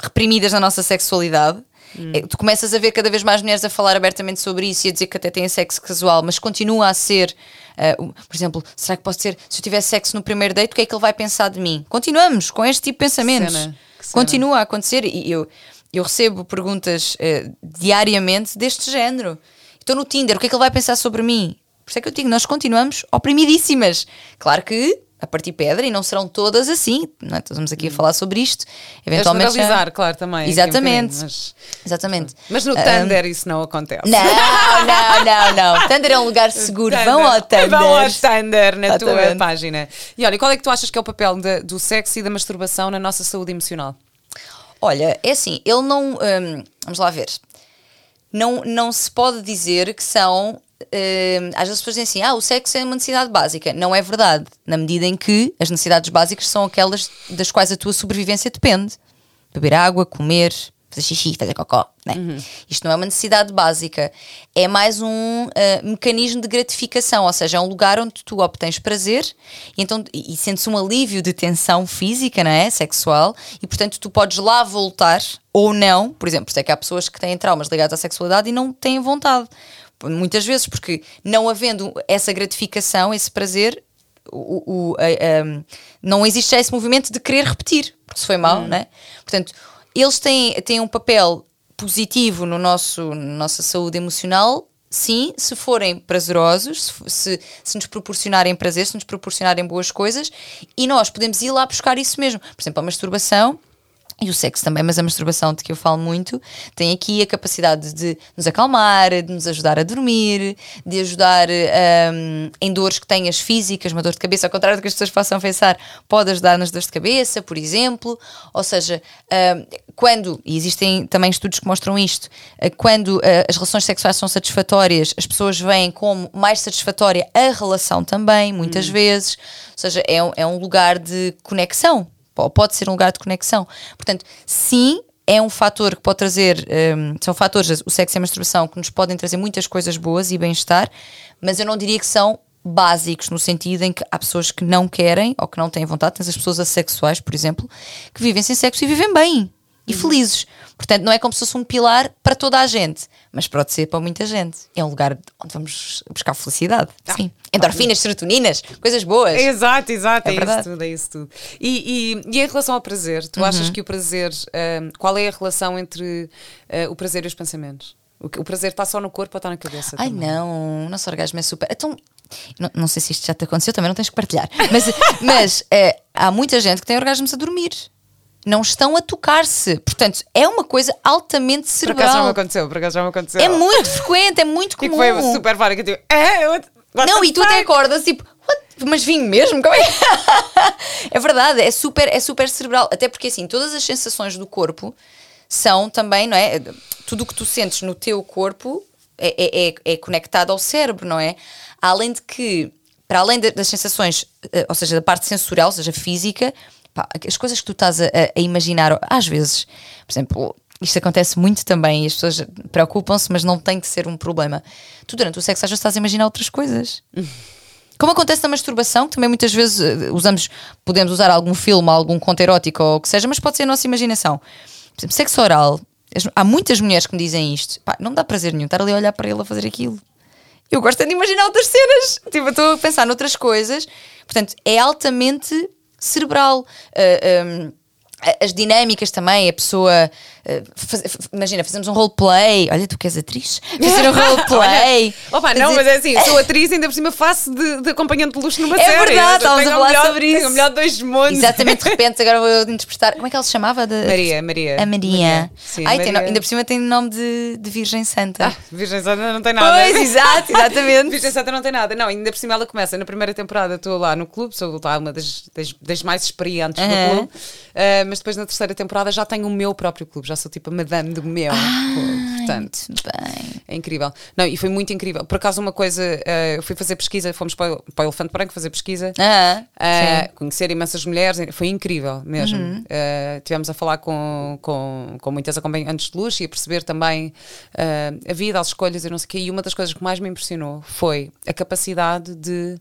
reprimidas na nossa sexualidade. Hum. Eh, Tu começas a ver cada vez mais mulheres a falar abertamente sobre isso e a dizer que até têm sexo casual, mas continua a ser, um- por exemplo, será que posso ter, se eu tiver sexo no primeiro date, o que é que ele vai pensar de mim? Continuamos com este tipo de pensamentos. cena, cena. Continua a acontecer e eu, eu recebo perguntas eh, diariamente deste género. Estou no Tinder, o que é que ele vai pensar sobre mim? Por isso é que eu digo, nós continuamos oprimidíssimas. Claro que a partir pedra e não serão todas assim. Não é? Estamos aqui a falar sobre isto. Eventualmente. já- generalizar, claro, também. um Exatamente. mas, Exatamente. mas no Ah, Tinder isso não acontece. Não, não, não, não. Tinder é um lugar seguro. Vão ao Tinder. Vão ao Tinder na tua Exatamente. página. E olha, e qual é que tu achas que é o papel da- do sexo e da masturbação na nossa saúde emocional? Olha, é assim, ele não. hum, vamos lá ver. Não, não se pode dizer que são. Hum, às vezes as pessoas dizem assim: ah, o sexo é uma necessidade básica. Não é verdade. Na medida em que as necessidades básicas são aquelas das quais a tua sobrevivência depende: beber água, comer, fazer xixi, fazer cocó. Né? Isto não é uma necessidade básica. É mais um ah, mecanismo de gratificação, ou seja, é um lugar onde tu obtens prazer e, então, e, e sentes um alívio de tensão física, não é? Sexual, e portanto tu podes lá voltar ou não. Por exemplo, por isso é que há pessoas que têm traumas ligados à sexualidade e não têm vontade. Muitas vezes, porque não havendo essa gratificação, esse prazer, o, o- a- a- não existe esse movimento de querer repetir, porque se foi mal, Hum. né? Portanto, eles têm, têm um papel positivo no nosso, na nossa saúde emocional, sim, se forem prazerosos, se, se, se nos proporcionarem prazer, se nos proporcionarem boas coisas, e nós podemos ir lá buscar isso mesmo. Por exemplo, a masturbação. E o sexo também, mas a masturbação de que eu falo muito tem aqui a capacidade de nos acalmar, de nos ajudar a dormir, de ajudar hum, em dores que tenhas físicas, uma dor de cabeça, ao contrário do que as pessoas possam pensar, pode ajudar nas dores de cabeça, por exemplo. Ou seja, hum, quando, e existem também estudos que mostram isto, eh, quando eh, as relações sexuais são satisfatórias, as pessoas veem como mais satisfatória a relação também, muitas vezes. Ou seja, é, um- é um lugar de conexão ou pode ser um lugar de conexão. Portanto, sim, é um fator que pode trazer, um, são fatores, o sexo e a masturbação, que nos podem trazer muitas coisas boas e bem-estar, mas eu não diria que são básicos, no sentido em que há pessoas que não querem ou que não têm vontade, tens as pessoas assexuais, por exemplo, que vivem sem sexo e vivem bem e Uhum. felizes. Portanto, não é como se fosse um pilar para toda a gente, mas pode ser para muita gente. É um lugar onde vamos buscar felicidade. Sim. Endorfinas, serotoninas, coisas boas. Exato, exato, É é, isso tudo, é isso tudo. E, e, e em relação ao prazer, tu Uhum. achas que o prazer, hum, qual é a relação entre eh, o prazer e os pensamentos? O, o prazer está só no corpo ou está na cabeça? Ai também? não, o nosso orgasmo é super. Então, não, não sei se isto já te aconteceu, também não tens que partilhar. Mas, mas eh, há muita gente que tem orgasmos a dormir. Não estão a tocar-se. Portanto, é uma coisa altamente Por acaso já me cerebral. aconteceu, por acaso já me aconteceu. É muito frequente, é muito E que comum. foi super várico. Tipo, é, what- what Não, e tu até acordas tipo, "What? mas vim mesmo? Como é? é verdade, é super, é super cerebral. Até porque assim, todas as sensações do corpo são também, não é? Tudo o que tu sentes no teu corpo é, é, é- é conectado ao cérebro, não é? Além de que, para além das sensações, eh, ou seja, da parte sensorial, ou seja, física, pá, as coisas que tu estás a, a imaginar, às vezes, por exemplo, isto acontece muito também e as pessoas preocupam-se, mas não tem que ser um problema. Tu, durante o sexo, às vezes estás a imaginar outras coisas. Como acontece na masturbação, que também muitas vezes eh, usamos, podemos usar algum filme, algum conto erótico ou o que seja, mas pode ser a nossa imaginação. Por exemplo, sexo oral. Há muitas mulheres que me dizem isto. Pá, não me dá prazer nenhum estar ali a olhar para ele a fazer aquilo. Eu gosto de imaginar outras cenas. Tipo, estou a pensar noutras coisas. Portanto, é altamente cerebral. Ah, ah, as dinâmicas também, a pessoa. Ah, faz- imagina, fazemos um roleplay. Olha, tu que és atriz. Fazer um roleplay. Opa, não, mas é assim, sou atriz ainda por cima faço de, de acompanhante de luxo numa É série. verdade, Eu estávamos tenho a falar melhor- sobre tenho isso. o melhor dois mundos. Exatamente, de repente agora vou interpretar. Como é que ela se chamava? De... Maria, Maria. A Maria. Sim, Ai, Maria. tem ainda por cima tem nome de, de Virgem Santa. Ah, Virgem Santa não tem nada. pois, exato, exatamente. Virgem Santa não tem nada. Não, ainda por cima ela começa na primeira temporada, estou lá no clube, sou lá uma das, das, das mais experientes Aham. do clube, Ah, mas depois na terceira temporada já tenho o meu próprio clube, já sou tipo a madame do meu. Portanto, bem. é incrível. Não, e foi muito incrível. Por acaso, uma coisa, ah, eu fui fazer pesquisa, fomos para o, para o Elefante Branco fazer pesquisa. Ah, Uh, conhecer imensas mulheres, foi incrível mesmo. Uhum. Uh, tivemos a falar com, com, com muitas acompanhantes de luxo e a perceber também uh, a vida, as escolhas e não sei o quê. E uma das coisas que mais me impressionou foi a capacidade de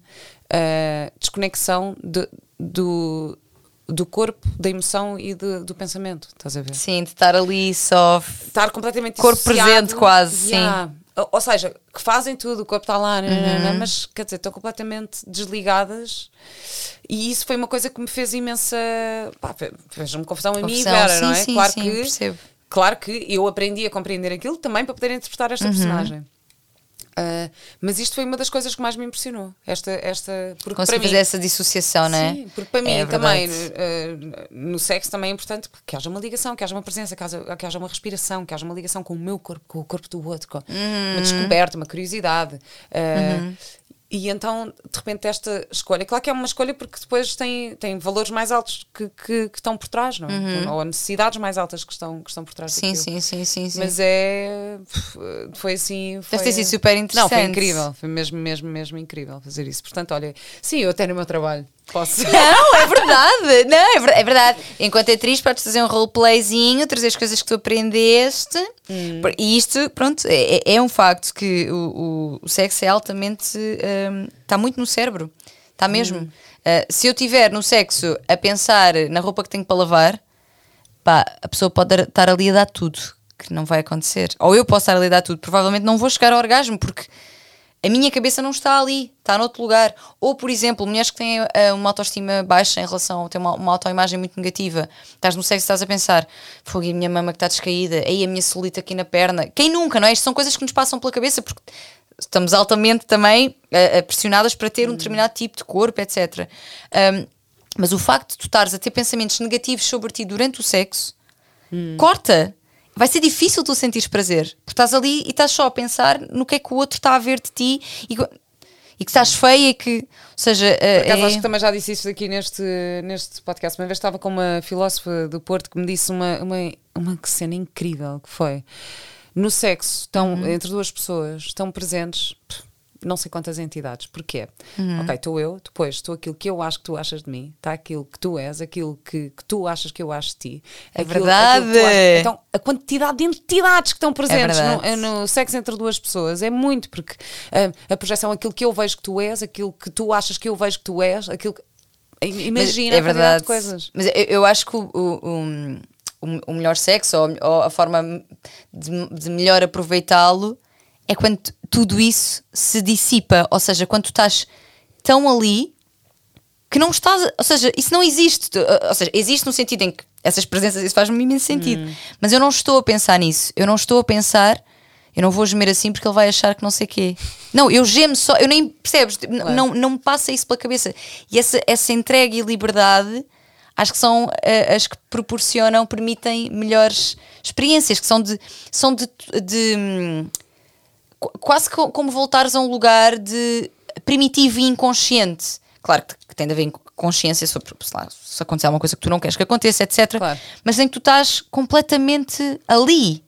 uh, desconexão de- do, do corpo, da emoção e de- do pensamento. Estás a ver? Sim, de estar ali só. Estar completamente Corpo presente quase, Yeah. Ou- Ou seja, que fazem tudo, o corpo está lá, nananana, Uhum. mas quer dizer, estão completamente desligadas. E isso foi uma coisa que me fez imensa. Pá, fe- fez-me confusão a mim e Vera, não sim, é? sim, claro sim, que. percebo. Claro que eu aprendi a compreender aquilo também para poder interpretar Uhum. esta personagem. Ah, mas isto foi uma das coisas que mais me impressionou. Esta, esta porque Consegui para mim, fazer essa dissociação, não é? Sim, porque para mim É também eh, no sexo também é importante que haja uma ligação, que haja uma presença, que haja, que haja uma respiração, que haja uma ligação com o meu corpo, com o corpo do outro, com Uhum. uma descoberta, uma curiosidade. eh, E então, de repente, esta escolha, claro que é uma escolha porque depois tem, tem valores mais altos que, que, que estão por trás, não é? Ou necessidades mais altas que estão, que estão por trás Uhum. Sim, sim, sim, sim, sim. Mas é. Foi assim. Foi, ter sido super Não, foi interessante. incrível. Foi mesmo, mesmo, mesmo incrível fazer isso. Portanto, olha, sim, eu até no meu trabalho posso. Não, é verdade. Não, é é verdade. Enquanto atriz, podes fazer um roleplayzinho, trazer as coisas que tu aprendeste. Hum. E isto, pronto, é, é- é um facto que o, o- sexo é altamente. hum, Está muito no cérebro. Está mesmo. Hum. Uh, se eu estiver no sexo a pensar na roupa que tenho para lavar, pá, a pessoa pode estar ali a dar tudo, que não vai acontecer. Ou eu posso estar ali a dar tudo, provavelmente não vou chegar ao orgasmo, porque a minha cabeça não está ali, está noutro lugar. Ou, por exemplo, mulheres que têm ah, uma autoestima baixa em relação, têm uma, uma autoimagem muito negativa, estás no sexo estás a pensar, fogo, e a minha mama que está descaída, aí a minha celulite aqui na perna. Quem nunca, não é? Isto são coisas que nos passam pela cabeça, porque estamos altamente também ah, pressionadas para ter um determinado tipo de corpo, etc. Ahm, mas o facto de tu estares a ter pensamentos negativos sobre ti durante o sexo, corta. Vai ser difícil tu sentires prazer, porque estás ali e estás só a pensar no que é que o outro está a ver de ti e, e que estás feia e que, ou seja, eh, Por acaso, é- acho que também já disse isto aqui neste, neste podcast. Uma vez estava com uma filósofa do Porto que me disse uma, uma, uma cena incrível que foi no sexo, estão Uhum. entre duas pessoas, estão presentes. pff, não sei quantas entidades. Porquê? Uhum. Ok, estou eu, depois estou aquilo que eu acho que tu achas de mim, está aquilo que tu és, aquilo que, que tu achas que eu acho de ti. É aquilo- verdade. aquilo Então, a quantidade de entidades que estão presentes verdade. no, no sexo entre duas pessoas é muito, porque ah, a projeção, aquilo que eu vejo que tu és, aquilo que tu achas que eu vejo que tu és, aquilo que. Mas Imagina é a quantidade verdade. de coisas. Mas eu, eu acho que o, o, o- o melhor sexo ou, ou a forma de, de melhor aproveitá-lo é quando tudo isso se dissipa. Ou seja, quando tu estás tão ali que não estás. Ou seja, isso não existe. Ou seja, existe no sentido em que essas presenças, isso faz-me imenso sentido. Hum. Mas eu não estou a pensar nisso. Eu não estou a pensar. Eu não vou gemer assim porque ele vai achar que não sei quê. Não, eu gemo só, eu nem percebes, Tipo, Claro. não, não me passa isso pela cabeça. E essa, essa entrega e liberdade acho que são eh, as que proporcionam, permitem melhores experiências, que são de. São de, de, hum, quase co- como voltares a um lugar de primitivo e inconsciente. Claro que, tem de haver consciência sobre lá, se acontecer alguma coisa que tu não queres que aconteça, etc. Claro. Mas em que tu estás completamente ali.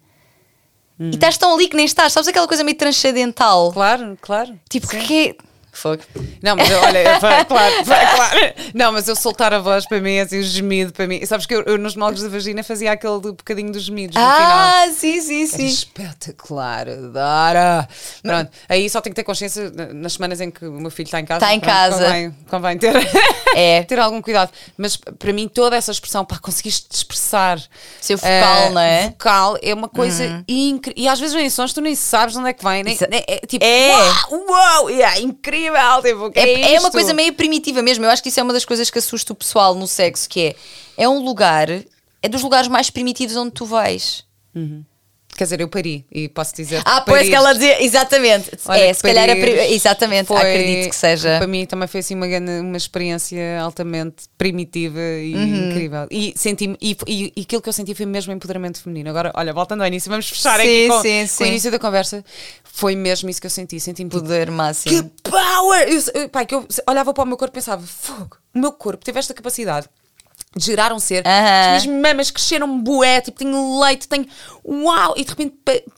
E estás tão ali que nem estás. Sabes aquela coisa meio transcendental? Claro, claro. Tipo, Sim. que é. Fogo. Não, mas eu- olha, foi- claro, foi- claro. Não, mas eu soltar a voz para mim, assim, o gemido para mim. Sabes que eu, eu nos moldes da vagina fazia aquele do bocadinho dos gemidos no final. Ah, sim, sim, Era sim. espetacular, adora. Pronto, aí só tenho que ter consciência na- nas semanas em que o meu filho está em casa. Está em pronto, casa. Convém, convém ter, É. ter algum cuidado. Mas para mim, toda essa expressão, pá, conseguiste expressar. Seu vocal, eh, não é? Vocal é uma coisa incrível. E às vezes vem sons, tu nem sabes de onde é que vem. Nem, Isso- nem- é, tipo, É. uau, uau, yeah, incrível. Tipo, É, é, é uma coisa meio primitiva mesmo. Eu acho que isso é uma das coisas que assusta o pessoal no sexo, que é é um lugar, é dos lugares mais primitivos onde tu vais. Quer dizer, eu pari e posso dizer. Ah, pois que ela dizia, exatamente. Olha é, que se calhar é pri- exatamente, foi- acredito que seja. Para mim também foi assim uma, uma experiência altamente primitiva e Uhum. incrível. E senti e, e, e aquilo que eu senti foi mesmo empoderamento feminino. Agora, olha, voltando ao início, vamos fechar aqui Sim, com, sim, com sim. o início da conversa. Foi mesmo isso que eu senti. Senti-me tipo, Poder que máximo. power! Eu, pá, que eu olhava para o meu corpo e pensava, fogo, o meu corpo teve esta capacidade de gerar um ser. As minhas mamas cresceram bué, tipo, tenho leite, tenho. Uau! E de repente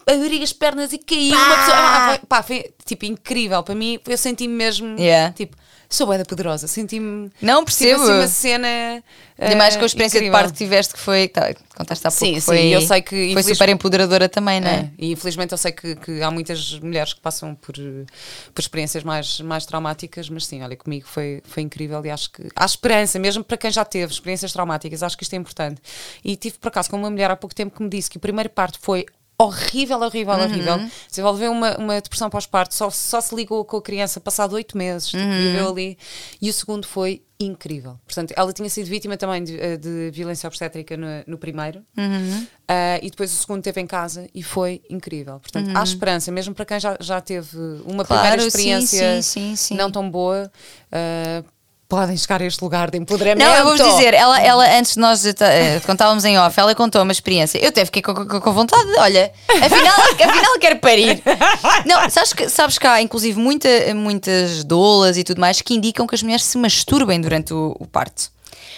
abri as pernas e caiu uma pessoa. Ah, foi, pá, foi tipo incrível. Para mim, eu senti-me mesmo. Yeah. Tipo, sou bué da poderosa. Senti-me. Não, tive, percebo. assim, uma cena. Ainda mais com a eh, experiência incrível. de parto que tiveste, que foi. Tá, contaste há pouco. Sim, sim, foi, eu sei que, Foi infeliz- super empoderadora também, não é? É, e infelizmente eu sei que, que há muitas mulheres que passam por, eh, por experiências mais, mais traumáticas, mas sim, olha, comigo foi, foi incrível e acho que há esperança, mesmo para quem já teve experiências traumáticas, acho que isto é importante. E tive por acaso com uma mulher há pouco tempo que me disse que o primeiro parto foi horrível, horrível, Uhum. horrível. Desenvolveu uma, uma depressão pós-parto, só, só se ligou com a criança passado oito meses, tipo, Uhum. viveu ali. E o segundo foi incrível. Portanto, ela tinha sido vítima também de, eh, de violência obstétrica no, no primeiro. Uhum. Ah, e depois o segundo teve em casa e foi incrível. Portanto, há esperança, mesmo para quem já, já teve uma Uhum. Claro, primeira experiência sim, sim, sim. não tão boa, ah, podem chegar a este lugar de empoderamento. Não, eu vou-vos dizer, ela, ela antes de nós eh, contávamos em off, ela contou uma experiência. Eu até fiquei com, com- com vontade, olha, afinal, afinal quero parir. Não, sabes que, sabes que há inclusive muita, muitas doulas e tudo mais que indicam que as mulheres se masturbem durante o, o parto.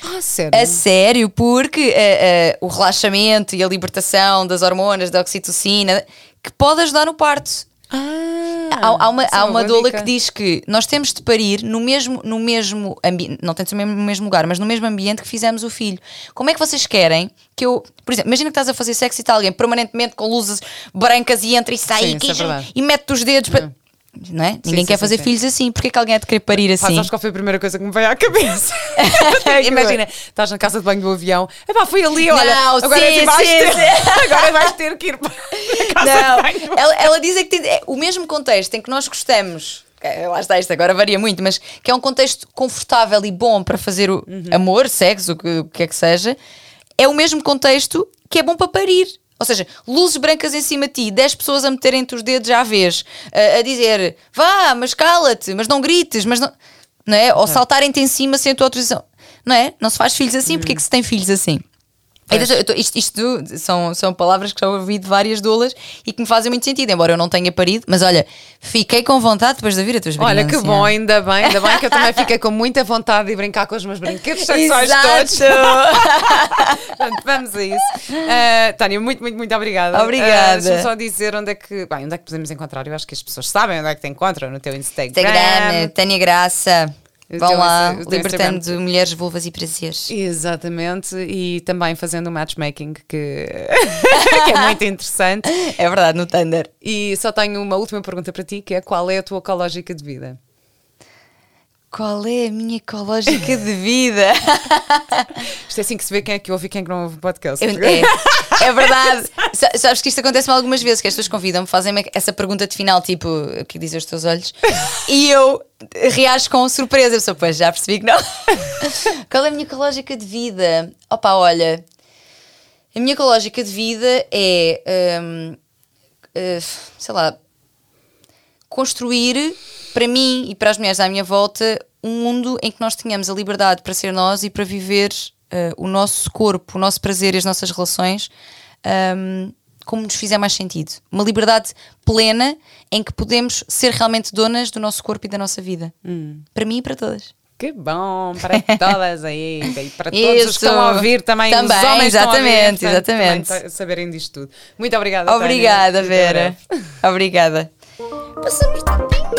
Ah, sério? A sério, porque eh, eh, o relaxamento e a libertação das hormonas, da oxitocina, que pode ajudar no parto. Ah, Há, há uma, isso é há uma doula dica. que diz que nós temos de parir no mesmo, no mesmo ambiente, não tem de ser no mesmo, lugar, mas no mesmo ambiente que fizemos o filho. Como é que vocês querem que eu. Por exemplo, imagina que estás a fazer sexo e está alguém permanentemente com luzes brancas e entra e sai Sim, e, é e mete os dedos para. Não é? Ninguém sim, quer sim, fazer sim. filhos assim. Porquê que alguém é de querer parir Pá, assim? sabes qual foi a primeira coisa que me veio à cabeça? Imagina, estás na casa de banho do avião, epá, foi ali, olha, Não, agora, sim, é vais sim, ter, sim. agora vais ter que ir para a casa Não, de banho. ela, ela diz é que tem- é o mesmo contexto em que nós gostamos. é, Lá está isto, agora varia muito, mas que é um contexto confortável e bom para fazer o Uhum. amor, sexo, o que, o que é que seja, é o mesmo contexto que é bom para parir. Ou seja, luzes brancas em cima de ti, 10 pessoas a meterem-te os dedos à vez, a, a dizer vá, mas cala-te, mas não grites, mas não. não é? Ou saltarem-te em cima sem a tua autorização. Não é? Não se faz filhos assim, porque é que se tem filhos assim? Tô- isto isto são, são palavras que já ouvi de várias doulas e que me fazem muito sentido, embora eu não tenha parido, mas olha, fiquei com vontade depois de ouvir a tua Olha experiência. que bom, ainda bem, ainda bem que eu também fiquei com muita vontade de brincar com os meus brinquedos sexuais todos. Portanto, vamos a isso. Uh, Tânia, muito, muito, muito obrigada. Obrigada. Uh, Deixa-me só dizer onde é que. Bem, onde é que podemos encontrar? Eu acho que as pessoas sabem onde é que te encontram, no teu Instagram. Instagram, Tânia Graça. Vão lá, libertando Instagram. mulheres, vulvas e prazeres. Exatamente, e também fazendo um matchmaking que, que é muito interessante. É verdade, no Thunder. E só tenho uma última pergunta para ti, que é qual é a tua ecológica de vida? Qual é a minha ecológica de vida? Isto é assim que se vê quem é que ouve e quem é que não ouve o podcast. Eu- é, é verdade. Sa- Sabes que isto acontece-me algumas vezes, que as pessoas convidam-me, fazem-me essa pergunta de final, tipo, o que dizem os teus olhos? E eu reajo com surpresa. Eu sou, pois, já percebi que não. Qual é a minha ecológica de vida? Opa, olha, a minha ecológica de vida é, hum, eh, sei lá, construir para mim e para as mulheres à minha volta um mundo em que nós tenhamos a liberdade para ser nós e para viver eh, o nosso corpo, o nosso prazer e as nossas relações hum, como nos fizer mais sentido. Uma liberdade plena em que podemos ser realmente donas do nosso corpo e da nossa vida. Para mim e para todas. Que bom, para todas aí, e para todos os que Isso. estão a ouvir também, Também, os homens estão a ouvir, exatamente, exatamente. também saberem disto tudo. Muito obrigada, Tânia. Obrigada, até Vera. Obrigada. Passamos de